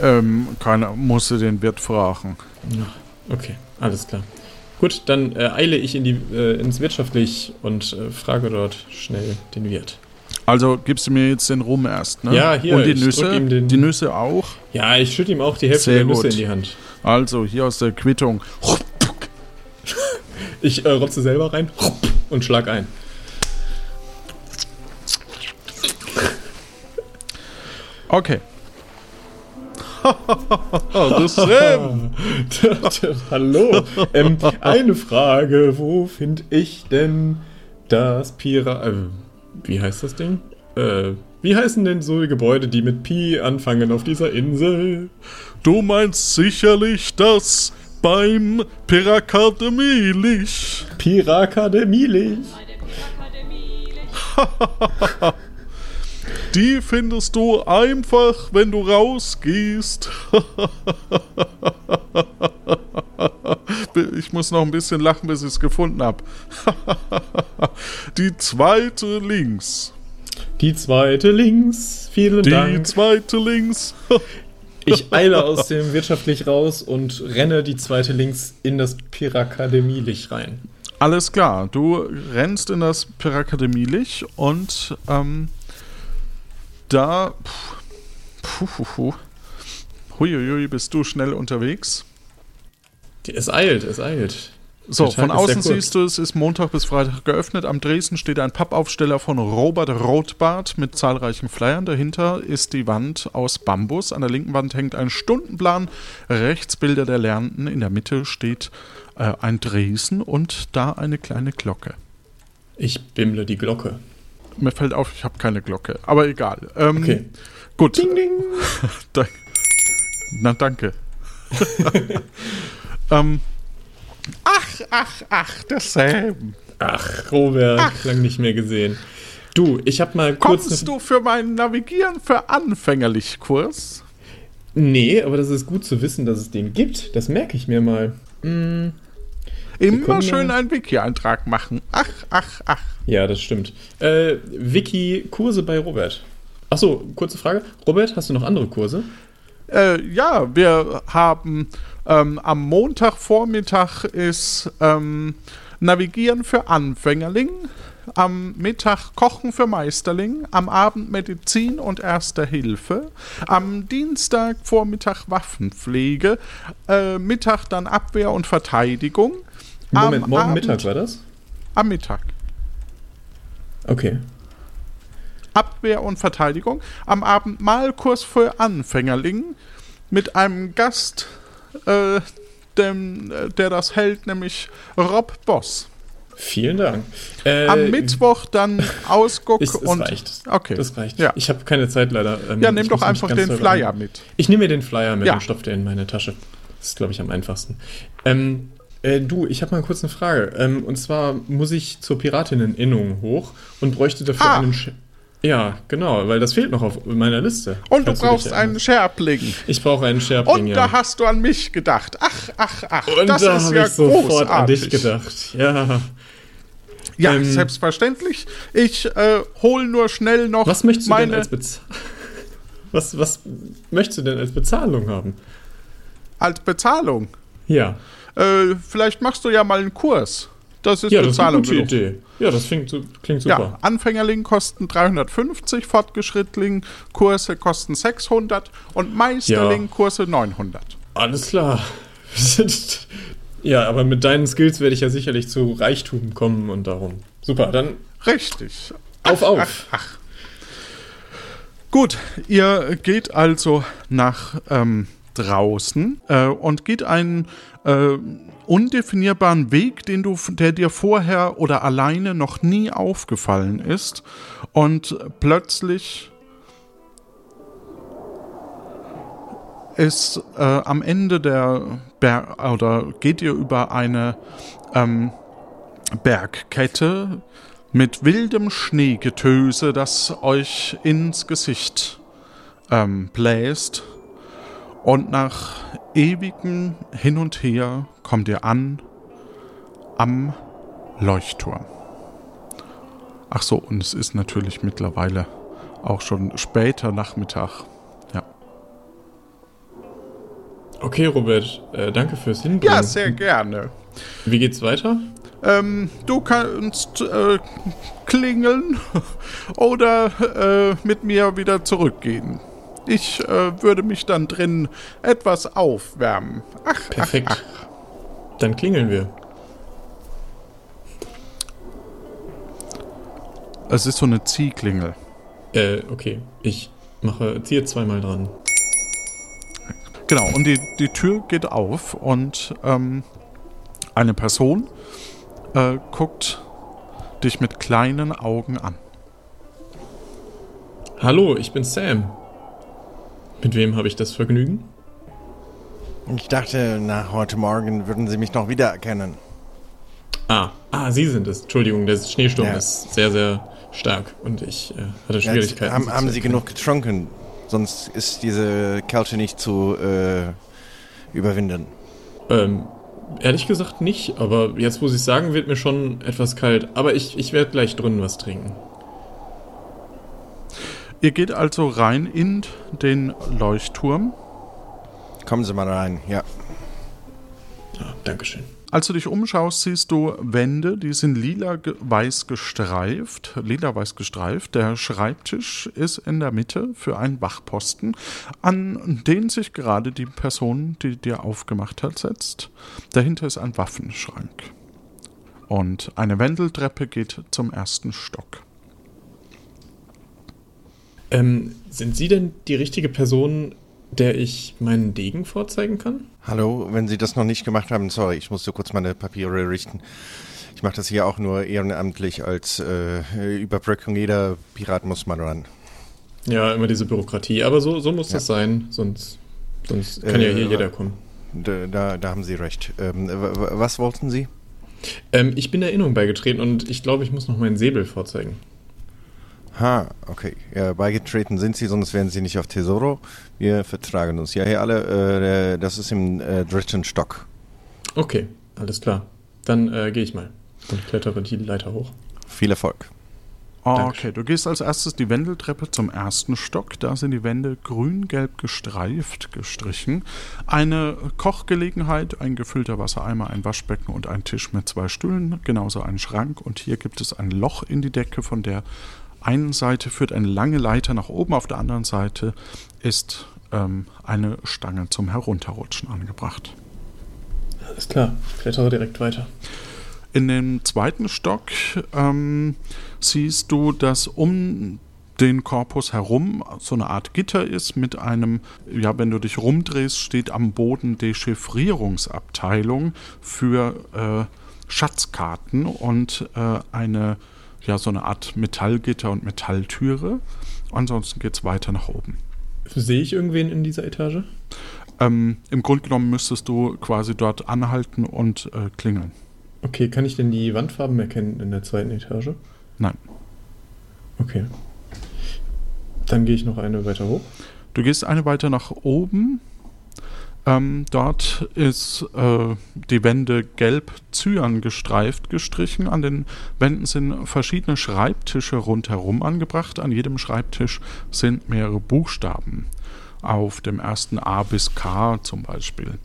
Ähm, keiner musste den Wirt fragen. Okay, alles klar. Gut, dann äh, eile ich in die, äh, ins Wirtschaftlich und äh, frage dort schnell den Wirt. Also gibst du mir jetzt den Rum erst, ne? Ja, hier, Und die Nüsse? Die Nüsse auch? Ja, ich schütte ihm auch die Hälfte Sehr der Nüsse gut. in die Hand. Also, hier aus der Quittung. Ich äh, rotze selber rein und schlag ein. Okay. Sam. Hallo. Ähm, eine Frage. Wo finde ich denn das Pira... Äh, wie heißt das Ding? Äh, wie heißen denn so Gebäude, die mit Pi anfangen auf dieser Insel? Du meinst sicherlich das beim Pirakademie liegt. Pirakademie. Die findest du einfach, wenn du rausgehst. Ich muss noch ein bisschen lachen, bis ich es gefunden habe. Die zweite links. Die zweite links. Vielen Die Dank. zweite links. Ich eile aus dem wirtschaftlich raus und renne die zweite links in das Pirakademie-Lich rein. Alles klar, du rennst in das Pirakademie-Lich und ähm, da. Puh, puh, puh. Huiuiui, bist du schnell unterwegs. Es eilt, es eilt. So, von außen siehst du, es ist Montag bis Freitag geöffnet. Am Dresden steht ein Pappaufsteller von Robert Rothbart mit zahlreichen Flyern. Dahinter ist die Wand aus Bambus. An der linken Wand hängt ein Stundenplan, rechts Bilder der Lernenden. In der Mitte steht äh, ein Dresden und da eine kleine Glocke. Ich bimmle die Glocke. Mir fällt auf, ich habe keine Glocke. Aber egal. Ähm, Okay. Gut. Ding, ding. Na, danke. ähm, ach, ach, ach, Sam. Ach, Robert, lang nicht mehr gesehen. Du, ich hab mal kurz. Kommst du für meinen Navigieren für anfängerlich Kurs? Nee, aber das ist gut zu wissen, dass es den gibt. Das merke ich mir mal. Hm, Immer schön einen Wiki-Eintrag machen. Ach, ach, ach. ja, das stimmt. Äh, Wiki, Kurse bei Robert. Achso, kurze Frage. Robert, hast du noch andere Kurse? Äh, ja, wir haben ähm, am Montagvormittag ist ähm, Navigieren für Anfängerling, am Mittag Kochen für Meisterling, am Abend Medizin und Erste Hilfe, am Dienstagvormittag Waffenpflege, äh, Mittag dann Abwehr und Verteidigung. Moment, am morgen Abend- Mittag war das? Am Mittag. Okay. Abwehr und Verteidigung. Am Abend Malkurs für Anfängerling mit einem Gast, äh, dem, der das hält, nämlich Rob Boss. Vielen Dank. Äh, Am Mittwoch dann Ausguck es und. reicht. Okay. Das reicht. Ja. Ich habe keine Zeit leider. Ähm, Ja, nimm doch einfach den Flyer mit. Ich nehme mir den Flyer mit Ja. und stopfe den in meine Tasche. Das ist, glaube ich, am einfachsten. Ähm, äh, du, ich habe mal kurz eine Frage. Ähm, und zwar muss ich zur Piratinnen-Innung hoch und bräuchte dafür Ah. einen. Sch ja, genau, weil das fehlt noch auf meiner Liste. Und du brauchst erinnerst. einen Scherbling. Ich brauche einen Scherpling, Und ja. da hast du an mich gedacht. Ach, ach, ach. und das da ist habe ja ich sofort großartig. an dich gedacht. Ja. Ja, Ähm, selbstverständlich. Ich äh, hol nur schnell noch Was möchtest du meine. denn als Bezahlung? Was, was möchtest du denn als Bezahlung haben? als Bezahlung. Ja. Äh, vielleicht machst du ja mal einen Kurs. Das ist Ja, das ist eine Bezahlung. gute genug. Idee. Ja, das klingt, klingt super. Ja, Anfängerling kosten 350, Fortgeschrittling Kurse kosten 600 und Meisterling Kurse 900. Alles klar. ja, aber mit deinen Skills werde ich ja sicherlich zu Reichtum kommen und darum. Super, dann Richtig. auf, auf. Gut, ihr geht also nach ähm, draußen äh, und geht einen äh, undefinierbaren Weg, den du, der dir vorher oder alleine noch nie aufgefallen ist und plötzlich ist äh, am Ende der Ber oder geht ihr über eine ähm, Bergkette mit wildem Schneegetöse, das euch ins Gesicht ähm, bläst. Und nach ewigem Hin und Her kommt ihr an am Leuchtturm. Ach so, und es ist natürlich mittlerweile auch schon später Nachmittag. Ja, Okay, Robert, äh, danke fürs Hinbringen. ja sehr gerne. Wie geht's weiter? Ähm, du kannst äh, klingeln oder äh, mit mir wieder zurückgehen. Ich äh, würde mich dann drin etwas aufwärmen. Ach, Perfekt. Dann klingeln wir. es ist so eine Ziehklingel. Äh, okay. Ich mache, ziehe zweimal dran. Genau, und die, die Tür geht auf und ähm, eine Person äh, guckt dich mit kleinen Augen an. Hallo, ich bin Sam. Mit wem habe ich das Vergnügen? Ich dachte, nach heute Morgen würden Sie mich noch wiedererkennen. Ah, ah, Sie sind es. Entschuldigung, der Schneesturm Ja. ist sehr, sehr stark und ich äh, hatte Ja, Schwierigkeiten. haben, Sie haben zu Sie genug getrunken? Sonst ist diese Kälte nicht zu äh, überwinden. Ähm, ehrlich gesagt nicht, aber jetzt, wo Sie es sagen, wird mir schon etwas kalt. Aber ich, ich werde gleich drinnen was trinken. Ihr geht also rein in den Leuchtturm. Kommen Sie mal rein, ja. Ja, Dankeschön. Als du dich umschaust, siehst du Wände, die sind lila-weiß gestreift, lila-weiß gestreift. Der Schreibtisch ist in der Mitte für einen Wachposten, an den sich gerade die Person, die dir aufgemacht hat, setzt. Dahinter ist ein Waffenschrank. Und eine Wendeltreppe geht zum ersten Stock. Ähm, sind Sie denn die richtige Person, der ich meinen Degen vorzeigen kann? Hallo, wenn Sie das noch nicht gemacht haben, sorry, ich musste kurz meine Papiere richten. Ich mache das hier auch nur ehrenamtlich als äh, Überbrückung. Jeder Pirat muss mal ran. Ja, immer diese Bürokratie. Aber so, so muss Ja. das sein, sonst, sonst kann ja Äh, hier jeder kommen. Da, da, da haben Sie recht. Ähm, was wollten Sie? Ähm, ich bin der Erinnerung beigetreten und ich glaube, ich muss noch meinen Säbel vorzeigen. Ha, okay. Ja, beigetreten sind Sie, sonst wären Sie nicht auf Tesoro. Wir vertragen uns. Ja, hier alle, äh, das ist im äh, dritten Stock. Okay, alles klar. Dann äh, gehe ich mal und klettere die Leiter hoch. Viel Erfolg. Okay, du gehst als erstes die Wendeltreppe zum ersten Stock. Da sind die Wände grün-gelb gestreift gestrichen. Eine Kochgelegenheit, ein gefüllter Wassereimer, ein Waschbecken und ein Tisch mit zwei Stühlen, genauso ein Schrank. Und hier gibt es ein Loch in die Decke, von der einen Seite führt eine lange Leiter nach oben, auf der anderen Seite ist ähm, eine Stange zum Herunterrutschen angebracht. Alles klar, ich klettere direkt weiter. In dem zweiten Stock ähm, siehst du, dass um den Korpus herum so eine Art Gitter ist mit einem, ja, wenn du dich rumdrehst, steht am Boden Dechiffrierungsabteilung für äh, Schatzkarten und äh, eine, ja, so eine Art Metallgitter und Metalltüre. Ansonsten geht es weiter nach oben. Sehe ich irgendwen in dieser Etage? Ähm, Im Grunde genommen müsstest du quasi dort anhalten und äh, klingeln. Okay, kann ich denn die Wandfarben erkennen in der zweiten Etage? Nein. Okay. Dann gehe ich noch eine weiter hoch. Du gehst eine weiter nach oben. Ähm, dort ist äh, die Wände gelb zyan gestreift gestrichen. An den Wänden sind verschiedene Schreibtische rundherum angebracht. An jedem Schreibtisch sind mehrere Buchstaben. Auf dem ersten A bis K zum Beispiel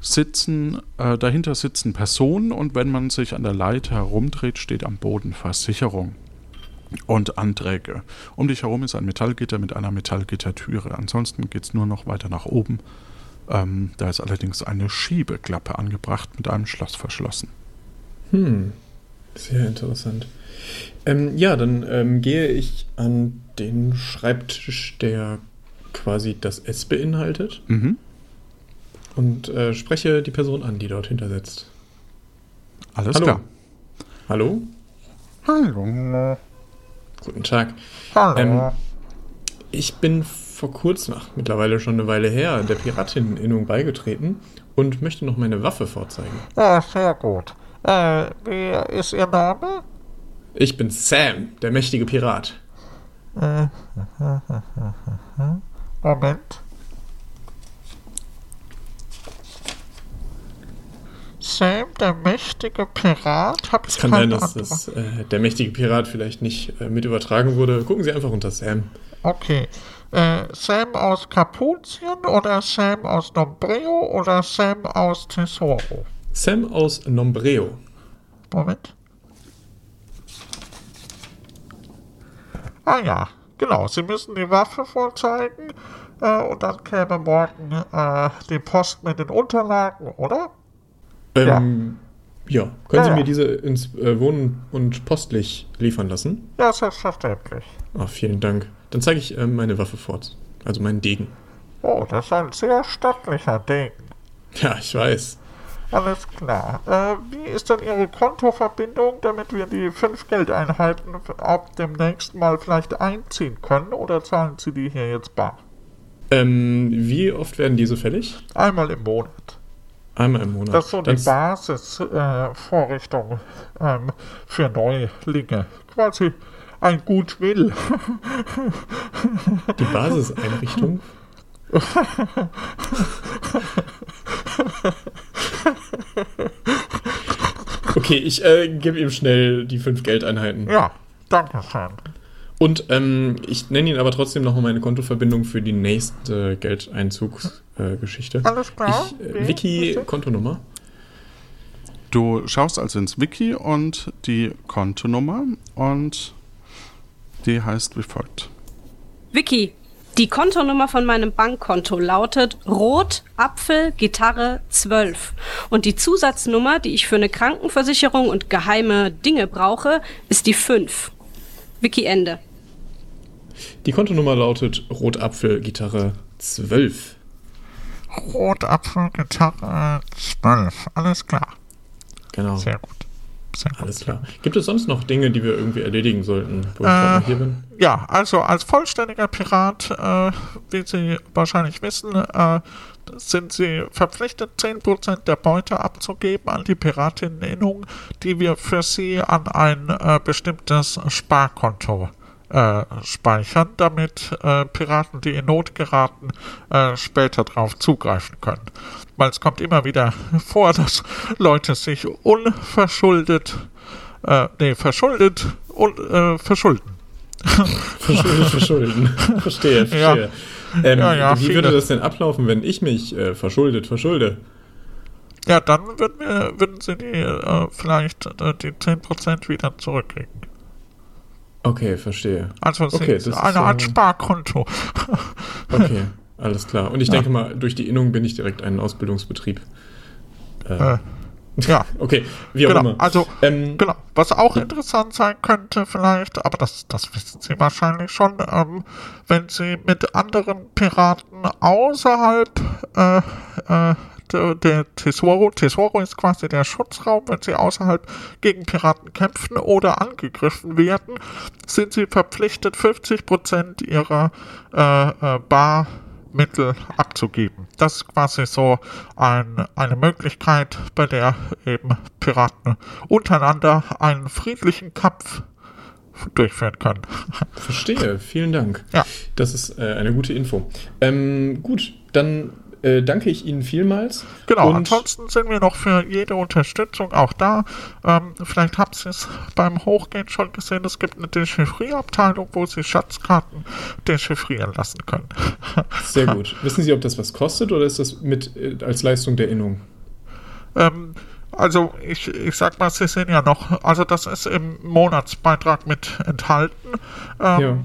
sitzen, äh, dahinter sitzen Personen und wenn man sich an der Leiter herumdreht, steht am Boden Versicherung und Anträge. Um dich herum ist ein Metallgitter mit einer Metallgittertüre. Ansonsten geht es nur noch weiter nach oben. Ähm, da ist allerdings eine Schiebeklappe angebracht mit einem Schloss verschlossen. Hm, sehr interessant. Ähm, ja, dann ähm, gehe ich an den Schreibtisch, der quasi das S beinhaltet. Mhm und äh, spreche die Person an, die dort hinter sitzt. Alles Hallo. klar. Hallo? Hallo. Guten Tag. Hallo. Ähm, ich bin vor kurzem, ach, mittlerweile schon eine Weile her, der Piratinneninnung beigetreten und möchte noch meine Waffe vorzeigen. Ja, sehr gut. Äh, wie ist Ihr Name? Ich bin Sam, der mächtige Pirat. Äh, Moment. Sam, der mächtige Pirat? Hab ich Es kann sein, dass das, äh, der mächtige Pirat vielleicht nicht äh, mit übertragen wurde. Gucken Sie einfach unter Sam. Okay. Äh, Sam aus Kapuzien oder Sam aus Nombreo oder Sam aus Tesoro? Sam aus Nombreo. Moment. Ah ja, genau. Sie müssen die Waffe vorzeigen äh, und dann käme morgen äh, die Post mit den Unterlagen, oder? Ähm, ja. Können Ja, Sie ja. mir diese ins äh, Wohnen und postlich liefern lassen? Ja, selbstverständlich. Ah, vielen Dank. Dann zeige ich ähm, meine Waffe fort. Also meinen Degen. Oh, das ist ein sehr stattlicher Ding. Ja, ich weiß. Alles klar. Äh, wie ist denn Ihre Kontoverbindung, damit wir die fünf Geldeinheiten ab demnächst mal vielleicht einziehen können? Oder zahlen Sie die hier jetzt bar? Ähm, wie oft werden diese fällig? Einmal im Monat. Einmal im Monat. Das ist so die Basisvorrichtung äh, ähm, für Neulinge. Quasi ein Gutwill. Die Basiseinrichtung. Okay, ich äh, gebe ihm schnell die fünf Geldeinheiten. ja, danke schön. Und ähm, ich nenne Ihnen aber trotzdem nochmal meine Kontoverbindung für die nächste Geldeinzugsgeschichte. Äh. Alles klar. ich, äh? Wiki? Kontonummer. Du schaust also ins Wiki und die Kontonummer und die heißt wie folgt. Vicky, die Kontonummer von meinem Bankkonto lautet Rot Apfel Gitarre 12 und die Zusatznummer, die ich für eine Krankenversicherung und geheime Dinge brauche, ist die 5. Vicky Ende. Die Kontonummer lautet Rotapfel Gitarre 12. Rotapfel, Gitarre, 12. Alles klar. Genau. Sehr gut. Sehr gut. Alles klar. Gibt es sonst noch Dinge, die wir irgendwie erledigen sollten, wo ich mal hier bin? Ja, also als vollständiger Pirat, äh, wie Sie wahrscheinlich wissen, äh, sind Sie verpflichtet, 10% der Beute abzugeben an die Piratinneninnung, die wir für Sie an ein äh, bestimmtes Sparkonto äh, speichern, damit äh, Piraten, die in Not geraten, äh, später darauf zugreifen können. Weil es kommt immer wieder vor, dass Leute sich unverschuldet, äh, nee, verschuldet und äh, verschulden Verschuldet, verschulden. Verstehe, verstehe. Ähm, Ja, ja, wie viele. würde das denn ablaufen, wenn ich mich äh, verschuldet, verschulde? Ja, dann würden, wir, würden sie die äh, vielleicht äh, die 10% wieder zurückkriegen. Okay, verstehe. Also es Okay, ist das ist eine Art ja- Sparkonto. Okay, alles klar. Und ich Ja. denke mal, durch die Innung bin ich direkt ein Ausbildungsbetrieb. Äh, Äh, ja, okay, wie auch genau. immer. Also, Ähm, genau. Was auch interessant sein könnte vielleicht, aber das, das wissen Sie wahrscheinlich schon, ähm, wenn Sie mit anderen Piraten außerhalb äh, äh, der, der Tesoro, Tesoro ist quasi der Schutzraum, wenn Sie außerhalb gegen Piraten kämpfen oder angegriffen werden, sind Sie verpflichtet, 50% Ihrer äh, äh, Barmittel abzugeben. Das ist quasi so ein, eine Möglichkeit, bei der eben Piraten untereinander einen friedlichen Kampf durchführen können. Verstehe, vielen Dank. Ja. Das ist äh, eine gute Info. Ähm, gut, dann äh, danke ich Ihnen vielmals. Genau, Und ansonsten sind wir noch für jede Unterstützung auch da. Ähm, vielleicht habt ihr es beim Hochgehen schon gesehen, es gibt eine Dechiffrierabteilung, wo Sie Schatzkarten dechiffrieren lassen können. sehr gut. Wissen Sie, ob das was kostet oder ist das mit äh, als Leistung der Innung? Ähm, also ich, ich sag mal, Sie sehen ja noch, also das ist im Monatsbeitrag mit enthalten. Ähm, Ja.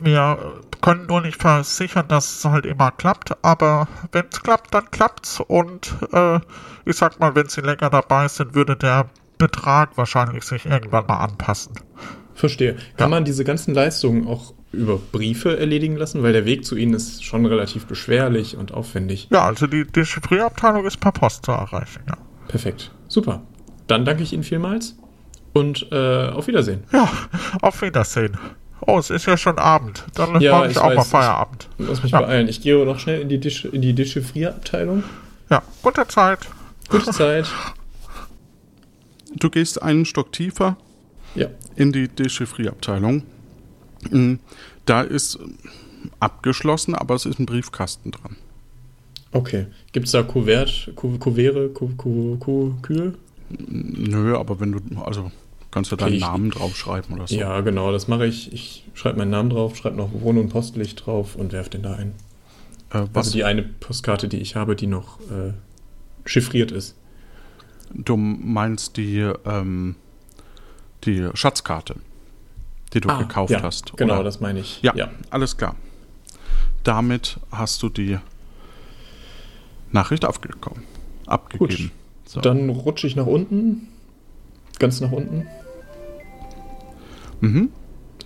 Wir können nur nicht versichern, dass es halt immer klappt, aber wenn es klappt, dann klappt's und äh, ich sag mal, wenn Sie länger dabei sind, würde der Betrag wahrscheinlich sich irgendwann mal anpassen. Verstehe. Kann Ja. man diese ganzen Leistungen auch über Briefe erledigen lassen? Weil der Weg zu Ihnen ist schon relativ beschwerlich und aufwendig. Ja, also die Dechiffrierabteilung ist per Post zu erreichen, ja. Perfekt. Super. Dann danke ich Ihnen vielmals und äh, auf Wiedersehen. Ja, auf Wiedersehen. Oh, es ist ja schon Abend. Dann Ja, mache ich, ich auch mal weiß. Feierabend. Lass mich Ja. beeilen. Ich gehe noch schnell in die, Desch in die Dechiffrierabteilung. Ja, gute Zeit. Gute Zeit. Du gehst einen Stock tiefer Ja. in die Dechiffrierabteilung. Mm, Da ist abgeschlossen, aber es ist ein Briefkasten dran. Okay. Gibt es da Kuvert, Ku- Kuvere, Ku- Ku- Ku- Kühe? Nö, aber wenn du, also kannst du Okay, deinen ich- Namen draufschreiben oder so. Ja, genau, das mache ich. Ich schreibe meinen Namen drauf, schreibe noch Wohn- und Postlicht drauf und werfe den da ein. Äh, was Also die eine Postkarte, die ich habe, die noch äh, chiffriert ist. du meinst die, ähm, die Schatzkarte, die du gekauft Ah, ja, hast. Genau, oder? das meine ich. Ja, alles klar. Damit hast du die Nachricht aufgekommen, abgegeben. So. Dann rutsche ich nach unten, ganz nach unten, Mhm.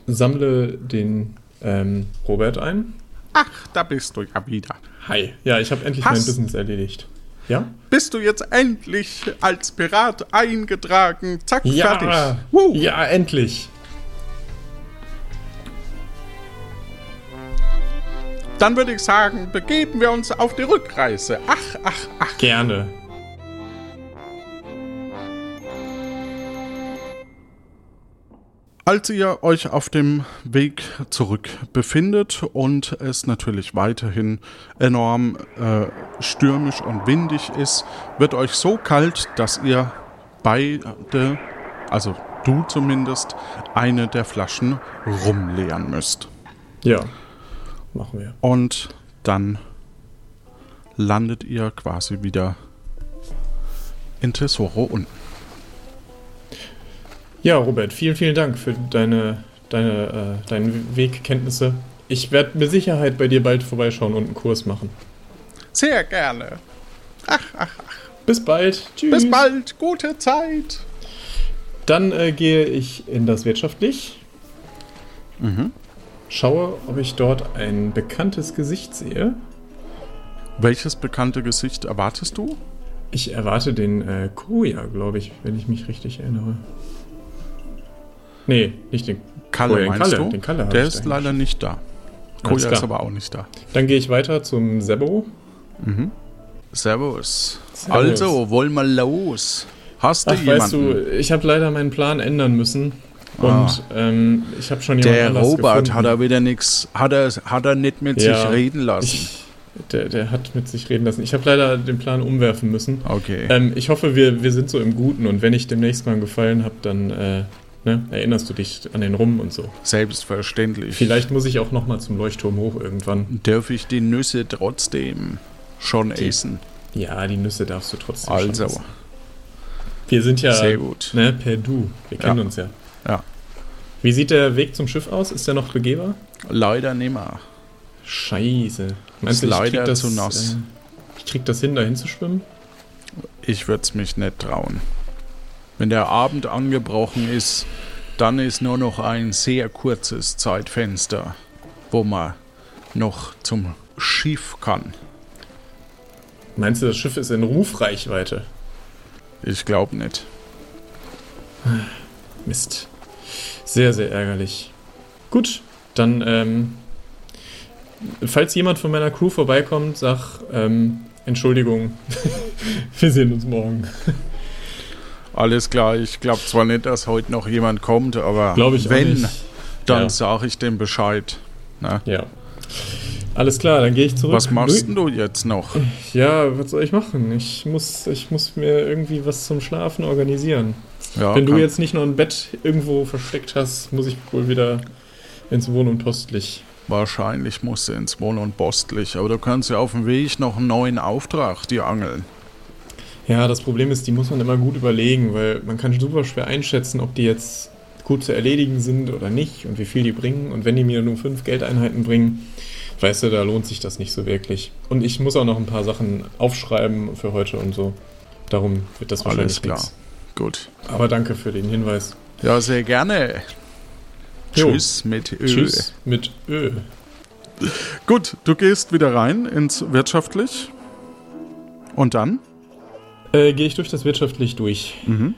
sammle den ähm, Robert ein. Ach, da bist du ja wieder. Hi. Ja, ich habe endlich Hast- mein Business erledigt. Ja? Bist du jetzt endlich als Pirat eingetragen? Zack, Ja, fertig. Woo. ja, endlich. Dann würde ich sagen, begeben wir uns auf die Rückreise. Ach, ach, ach. Gerne. Als ihr euch auf dem Weg zurück befindet und es natürlich weiterhin enorm äh, stürmisch und windig ist, wird euch so kalt, dass ihr beide, also du zumindest, eine der Flaschen rumleeren müsst. Ja, machen wir. Und dann landet ihr quasi wieder in Tesoro unten. Ja, Robert, vielen, vielen Dank für deine, deine, äh, deine Wegkenntnisse. Ich werde mit Sicherheit bei dir bald vorbeischauen und einen Kurs machen. Sehr gerne. Ach, ach, ach. Bis bald. Tschüss. Bis bald. Gute Zeit. Dann äh, gehe ich in das Wirtschaftlich. Schaue, ob ich dort ein bekanntes Gesicht sehe. Welches bekannte Gesicht erwartest du? Ich erwarte den äh, Koya, glaube ich, wenn ich mich richtig erinnere. Nee, nicht den Kalle, den meinst Kalle, du? Den Kalle Der ist leider nicht da. Koja ist aber auch nicht da. Dann gehe ich weiter zum Sebo. Servus. Servus. Also, wollen wir los. Hast du Ach, jemanden? weißt du, ich habe leider meinen Plan ändern müssen. Und ähm, ich habe schon jemanden der Robert gefunden. hat er wieder nichts, hat er, hat er nicht mit Ja, sich reden lassen. Ich, der, der hat mit sich reden lassen. Ich habe leider den Plan umwerfen müssen. okay. Ähm, ich hoffe, wir, wir sind so im Guten und wenn ich demnächst mal einen Gefallen habe, dann äh, Ne? Erinnerst du dich an den Rum und so? Selbstverständlich. Vielleicht muss ich auch noch mal zum Leuchtturm hoch irgendwann. Darf ich die Nüsse trotzdem schon Die- essen? Ja, die Nüsse darfst du trotzdem schon Also, essen. Wir sind ja Sehr gut. Ne, per Du. Wir kennen Ja. uns ja. Ja. Wie sieht der Weg zum Schiff aus? Ist der noch begehbar? leider nimmer. Scheiße. Ist ich leider krieg das, zu nass. Äh, ich krieg das hin, da hinzuschwimmen? Ich würde es mich nicht trauen. Wenn der Abend angebrochen ist, dann ist nur noch ein sehr kurzes Zeitfenster, wo man noch zum Schiff kann. Meinst du, das Schiff ist in Rufreichweite? Ich glaube nicht. Mist. Sehr, sehr ärgerlich. Gut, dann, ähm, falls jemand von meiner Crew vorbeikommt, sag, ähm, Entschuldigung, wir sehen uns morgen. Alles klar, ich glaube zwar nicht, dass heute noch jemand kommt, aber wenn, dann Ja. sage ich dem Bescheid. Na? Ja. Alles klar, dann gehe ich zurück. Was machst du jetzt noch? Ja, was soll ich machen? Ich muss, ich muss mir irgendwie was zum Schlafen organisieren. Ja, Wenn du jetzt nicht noch ein Bett irgendwo versteckt hast, muss ich wohl wieder ins Wohn- und Postlich. Wahrscheinlich musst du ins Wohn- und Postlich, aber du kannst ja auf dem Weg noch einen neuen Auftrag dir angeln. Ja, das Problem ist, die muss man immer gut überlegen, weil man kann super schwer einschätzen, ob die jetzt gut zu erledigen sind oder nicht und wie viel die bringen. Und wenn die mir nur fünf Geldeinheiten bringen, weißt du, da lohnt sich das nicht so wirklich. Und ich muss auch noch ein paar Sachen aufschreiben für heute und so. Darum wird das wahrscheinlich Alles klar. nix. Gut. Aber danke für den Hinweis. Ja, sehr gerne. Jo. Tschüss mit Ö. Tschüss mit Ö. Gut, du gehst wieder rein ins Wirtschaftlich. Und dann? Äh, Gehe ich durch das wirtschaftlich durch Mhm.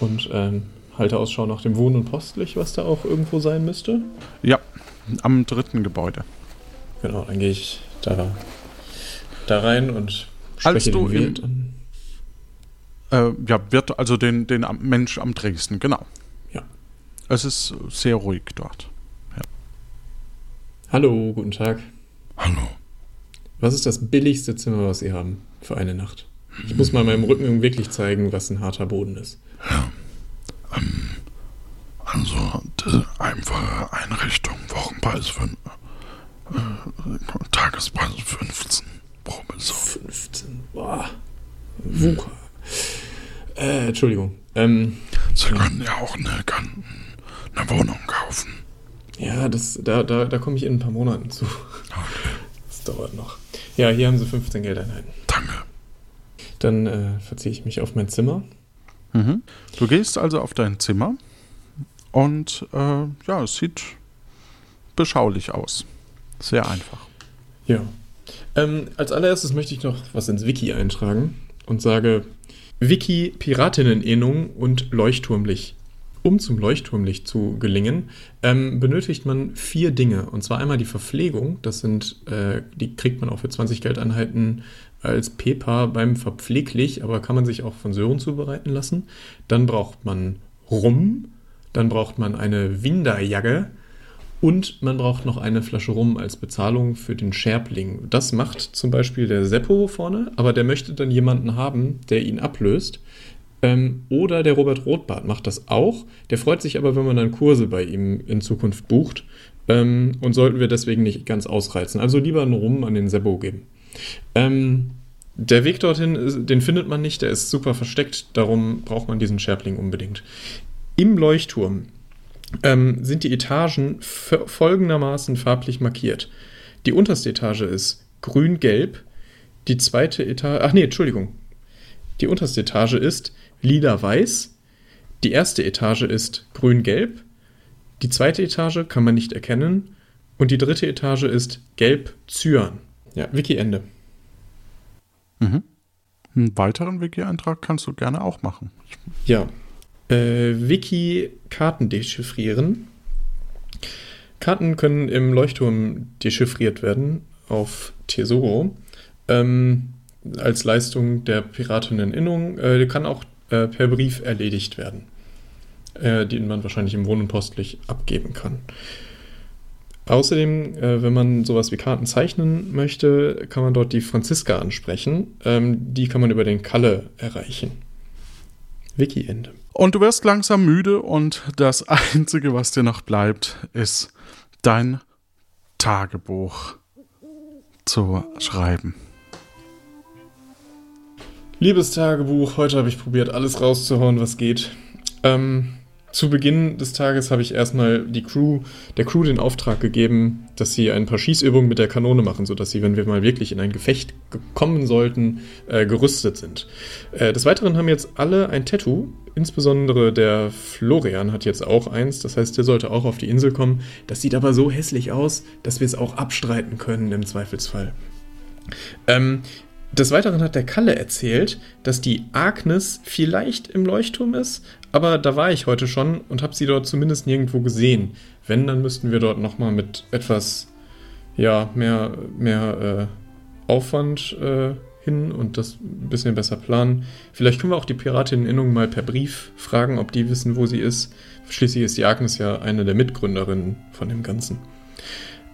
und ähm, halte Ausschau nach dem Wohn- und Postlich, was da auch irgendwo sein müsste. Ja, am dritten Gebäude. Genau, dann gehe ich da, da rein und Als spreche du den Wirt an. Äh, ja, wird also den, den Mensch am Dresden, genau. Ja. Es ist sehr ruhig dort. Hallo, guten Tag. Hallo. Was ist das billigste Zimmer, was Sie haben für eine Nacht? Ich muss mal meinem Rücken wirklich zeigen, was ein harter Boden ist. Also, die einfache Einrichtung, Wochenpreis für, äh, Tagespreis 15 pro Person. 15. Boah. Wuka. Äh, Entschuldigung. Ähm, Sie können ja auch eine, eine Wohnung kaufen. ja, das, da, da, da komme ich in ein paar Monaten zu. Das dauert noch. Ja, hier haben Sie 15 Geldeinheiten. Danke. Dann äh, verziehe ich mich auf mein Zimmer. Mhm. Du gehst also auf dein Zimmer und äh, ja, es sieht beschaulich aus. Sehr einfach. Ja. Ähm, als allererstes möchte ich noch was ins Wiki eintragen und sage Wiki Piratinnenähnung und Leuchtturmlicht. Um zum Leuchtturmlicht zu gelingen, ähm, benötigt man vier Dinge. Und zwar einmal die Verpflegung, das sind, äh, die kriegt man auch für 20 Geldeinheiten als PEPA beim Verpfleglich, aber kann man sich auch von Sören zubereiten lassen. Dann braucht man Rum, dann braucht man eine Winderjagge und man braucht noch eine Flasche Rum als Bezahlung für den Scherbling. Das macht zum Beispiel der Seppo vorne, aber der möchte dann jemanden haben, der ihn ablöst. Ähm, oder der Robert Rothbart macht das auch. Der freut sich aber, wenn man dann Kurse bei ihm in Zukunft bucht. Ähm, und sollten wir deswegen nicht ganz ausreizen. Also lieber einen Rum an den Seppo geben. Ähm, der Weg dorthin, ist- den findet man nicht, der ist super versteckt, darum braucht man diesen Scherbling unbedingt. Im Leuchtturm ähm, sind die Etagen folgendermaßen farblich markiert. Die unterste Etage ist grün-gelb, die zweite Etage, ach nee, Entschuldigung. Die unterste Etage ist lila-weiß, die erste Etage ist grün-gelb, die zweite Etage kann man nicht erkennen und die dritte Etage ist gelb-cyan. Ja, Wiki Ende. Mhm. Einen weiteren Wiki-Eintrag kannst du gerne auch machen. Ja. Äh, Wiki Karten dechiffrieren. Karten können im Leuchtturm dechiffriert werden auf Tesoro. Ähm, als Leistung der Piratinneninnung. Äh, kann auch äh, per Brief erledigt werden. Äh, den man wahrscheinlich im Wohn- und Postlich abgeben kann. Außerdem, äh, wenn man sowas wie Karten zeichnen möchte, kann man dort die Franziska ansprechen. Ähm, die kann man über den Kalle erreichen. Wiki-Ende. Und du wirst langsam müde und das Einzige, was dir noch bleibt, ist dein Tagebuch zu schreiben. Liebes Tagebuch, heute habe ich probiert, alles rauszuhauen, was geht. Ähm, zu Beginn des Tages habe ich erstmal die Crew, der Crew den Auftrag gegeben, dass sie ein paar Schießübungen mit der Kanone machen, sodass sie, wenn wir mal wirklich in ein Gefecht kommen sollten, äh, gerüstet sind. Äh, des Weiteren haben jetzt alle ein Tattoo, insbesondere der Florian hat jetzt auch eins, das heißt, der sollte auch auf die Insel kommen. Das sieht aber so hässlich aus, dass wir es auch abstreiten können im Zweifelsfall. Ähm, des Weiteren hat der Kalle erzählt, dass die Agnes vielleicht im Leuchtturm ist, aber da war ich heute schon und habe sie dort zumindest nirgendwo gesehen. Wenn, dann müssten wir dort nochmal mit etwas, ja, mehr, mehr äh, Aufwand äh, hin und das ein bisschen besser planen. Vielleicht können wir auch die Piratinneninnung mal per Brief fragen, ob die wissen, wo sie ist. Schließlich ist die Agnes ja eine der Mitgründerinnen von dem Ganzen.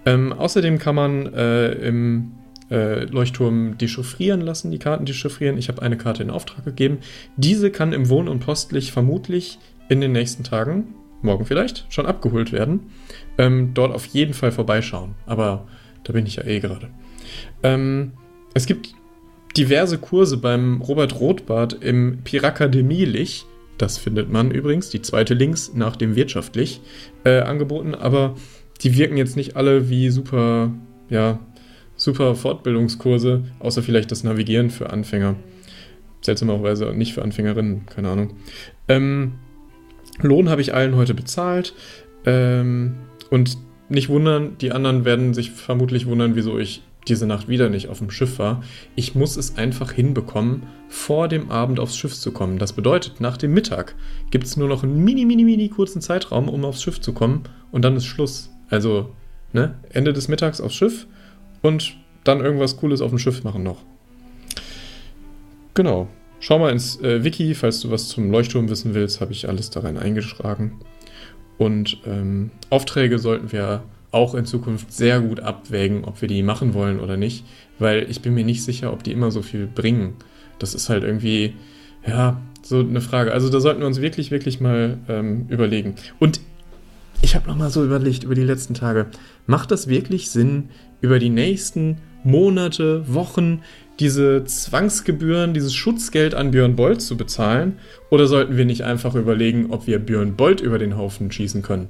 Ähm, außerdem kann man äh, im äh, Leuchtturm dechiffrieren lassen, die Karten dechiffrieren. Ich habe eine Karte in Auftrag gegeben. Diese kann im Wohn- und Postlich vermutlich in den nächsten Tagen, morgen vielleicht, schon abgeholt werden. Ähm, dort auf jeden Fall vorbeischauen. Aber da bin ich ja eh gerade. Ähm, es gibt diverse Kurse beim Robert Rothbart im Pirakademie-Lich. Das findet man übrigens, die zweite links nach dem wirtschaftlich äh, angeboten, aber die wirken jetzt nicht alle wie super, ja, super Fortbildungskurse, außer vielleicht das Navigieren für Anfänger. Seltsamerweise nicht für Anfängerinnen, keine Ahnung. Ähm, Lohn habe ich allen heute bezahlt. Ähm, und nicht wundern, die anderen werden sich vermutlich wundern, wieso ich diese Nacht wieder nicht auf dem Schiff war. Ich muss es einfach hinbekommen, vor dem Abend aufs Schiff zu kommen. Das bedeutet, nach dem Mittag gibt es nur noch einen mini, mini, mini kurzen Zeitraum, um aufs Schiff zu kommen und dann ist Schluss. Also, ne, Ende des Mittags aufs Schiff und dann irgendwas Cooles auf dem Schiff machen noch. Genau. Schau mal ins äh, Wiki, falls du was zum Leuchtturm wissen willst, habe ich alles da rein eingeschlagen. Und ähm, Aufträge sollten wir auch in Zukunft sehr gut abwägen, ob wir die machen wollen oder nicht, weil ich bin mir nicht sicher, ob die immer so viel bringen. Das ist halt irgendwie, ja, so eine Frage. Also da sollten wir uns wirklich, wirklich mal ähm, überlegen. Und ich habe nochmal so überlegt über die letzten Tage, macht das wirklich Sinn, über die nächsten Monate, Wochen diese Zwangsgebühren, dieses Schutzgeld an Björn Bolt zu bezahlen? Oder sollten wir nicht einfach überlegen, ob wir Björn Bolt über den Haufen schießen können?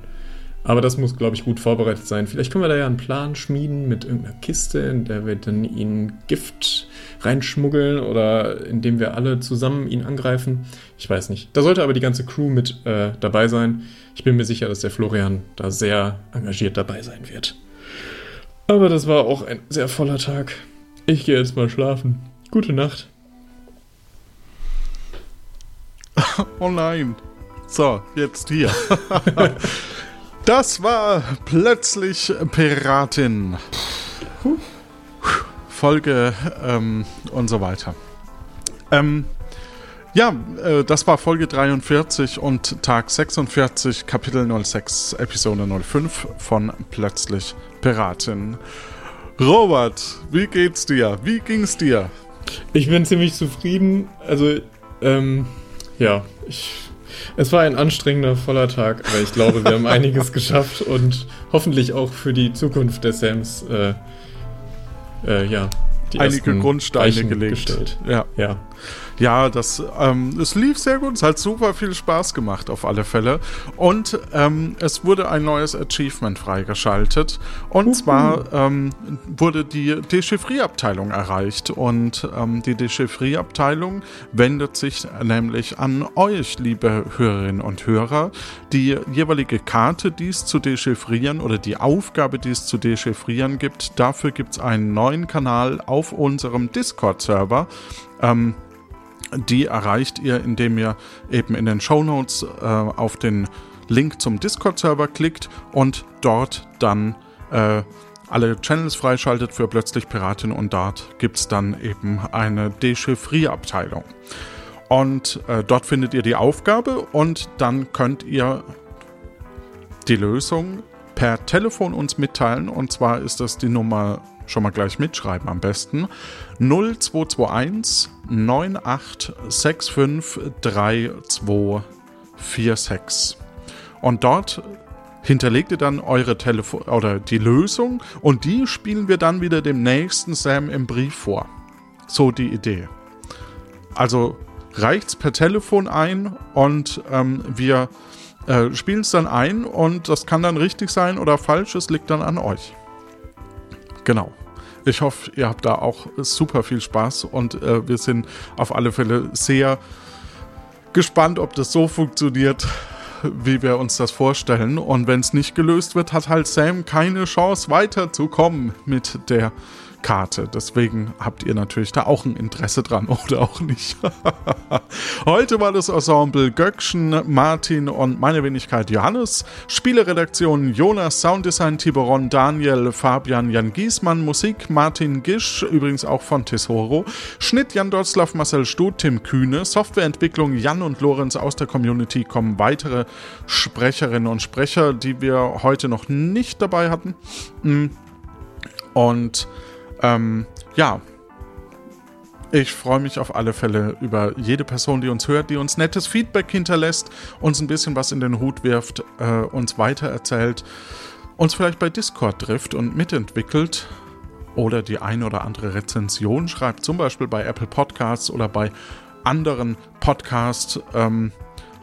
Aber das muss, glaube ich, gut vorbereitet sein. Vielleicht können wir da ja einen Plan schmieden mit irgendeiner Kiste, in der wir dann ihn Gift reinschmuggeln oder indem wir alle zusammen ihn angreifen. Ich weiß nicht. Da sollte aber die ganze Crew mit äh, dabei sein. Ich bin mir sicher, dass der Florian da sehr engagiert dabei sein wird. Aber das war auch ein sehr voller Tag. Ich gehe jetzt mal schlafen. Gute Nacht. Oh nein. So, jetzt hier. das war plötzlich Piratin. Folge ähm, und so weiter. Ähm, ja, äh, das war Folge 43 und Tag 46, Kapitel 06, Episode 05 von Plötzlich Piratin. Robert, wie geht's dir? Wie ging's dir? Ich bin ziemlich zufrieden. Also, ähm, ja, ich, es war ein anstrengender, voller Tag, aber ich glaube, wir haben einiges geschafft und hoffentlich auch für die Zukunft der Sams, äh, äh, ja, die einige Grundsteine gelegt. Gestellt. Ja. ja. Ja, das, ähm, es lief sehr gut. Es hat super viel Spaß gemacht, auf alle Fälle. Und ähm, es wurde ein neues Achievement freigeschaltet. Und Uhu. zwar ähm, wurde die Dechiffrierabteilung erreicht. Und ähm, die Dechiffrierabteilung wendet sich nämlich an euch, liebe Hörerinnen und Hörer. Die jeweilige Karte, die es zu dechiffrieren oder die Aufgabe, die es zu dechiffrieren gibt, dafür gibt es einen neuen Kanal auf unserem Discord-Server. Ähm, die erreicht ihr, indem ihr eben in den Show Notes äh, auf den Link zum Discord-Server klickt und dort dann äh, alle Channels freischaltet für plötzlich Piratin und dort gibt es dann eben eine Dechiffrierabteilung. Und äh, dort findet ihr die Aufgabe und dann könnt ihr die Lösung per Telefon uns mitteilen und zwar ist das die Nummer schon mal gleich mitschreiben am besten. 0221 9865 3246. Und dort hinterlegt ihr dann eure Telefon oder die Lösung und die spielen wir dann wieder dem nächsten Sam im Brief vor. So die Idee. Also reicht's per Telefon ein und ähm, wir äh, spielen es dann ein und das kann dann richtig sein oder falsch, es liegt dann an euch. Genau. Ich hoffe, ihr habt da auch super viel Spaß und äh, wir sind auf alle Fälle sehr gespannt, ob das so funktioniert, wie wir uns das vorstellen. Und wenn es nicht gelöst wird, hat halt Sam keine Chance weiterzukommen mit der Karte. Deswegen habt ihr natürlich da auch ein Interesse dran oder auch nicht. Heute war das Ensemble Göckchen, Martin und meine Wenigkeit Johannes. Spieleredaktion Jonas, Sounddesign Tiberon, Daniel, Fabian, Jan Giesmann, Musik Martin Gisch, übrigens auch von Tesoro. Schnitt Jan Dotzlaff, Marcel Stut, Tim Kühne. Softwareentwicklung Jan und Lorenz aus der Community kommen weitere Sprecherinnen und Sprecher, die wir heute noch nicht dabei hatten. Mm. Und ähm, ja, ich freue mich auf alle Fälle über jede Person, die uns hört, die uns nettes Feedback hinterlässt, uns ein bisschen was in den Hut wirft, äh, uns weitererzählt, uns vielleicht bei Discord trifft und mitentwickelt oder die ein oder andere Rezension schreibt, zum Beispiel bei Apple Podcasts oder bei anderen Podcasts. Ähm,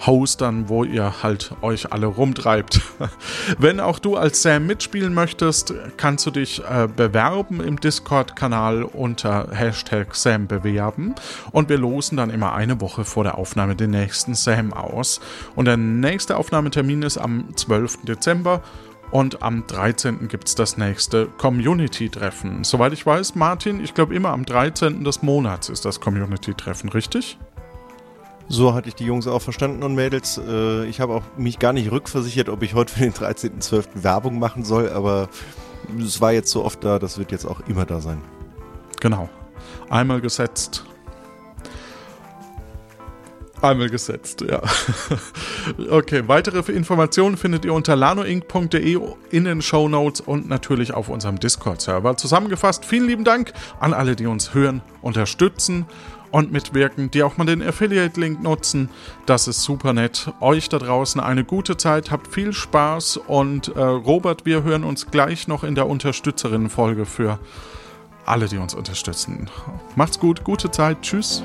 Hostern, wo ihr halt euch alle rumtreibt. Wenn auch du als Sam mitspielen möchtest, kannst du dich äh, bewerben im Discord-Kanal unter Hashtag Sam bewerben und wir losen dann immer eine Woche vor der Aufnahme den nächsten Sam aus. Und der nächste Aufnahmetermin ist am 12. Dezember und am 13. gibt es das nächste Community-Treffen. Soweit ich weiß, Martin, ich glaube immer am 13. des Monats ist das Community-Treffen, richtig? So hatte ich die Jungs auch verstanden und Mädels. Äh, ich habe auch mich gar nicht rückversichert, ob ich heute für den 13.12. Werbung machen soll, aber es war jetzt so oft da, das wird jetzt auch immer da sein. Genau. Einmal gesetzt. Einmal gesetzt, ja. okay, weitere Informationen findet ihr unter lanoinc.de in den Show Notes und natürlich auf unserem Discord-Server. Zusammengefasst, vielen lieben Dank an alle, die uns hören, unterstützen und mitwirken, die auch mal den Affiliate-Link nutzen. Das ist super nett. Euch da draußen eine gute Zeit, habt viel Spaß und äh, Robert, wir hören uns gleich noch in der Unterstützerinnen-Folge für alle, die uns unterstützen. Macht's gut, gute Zeit, tschüss.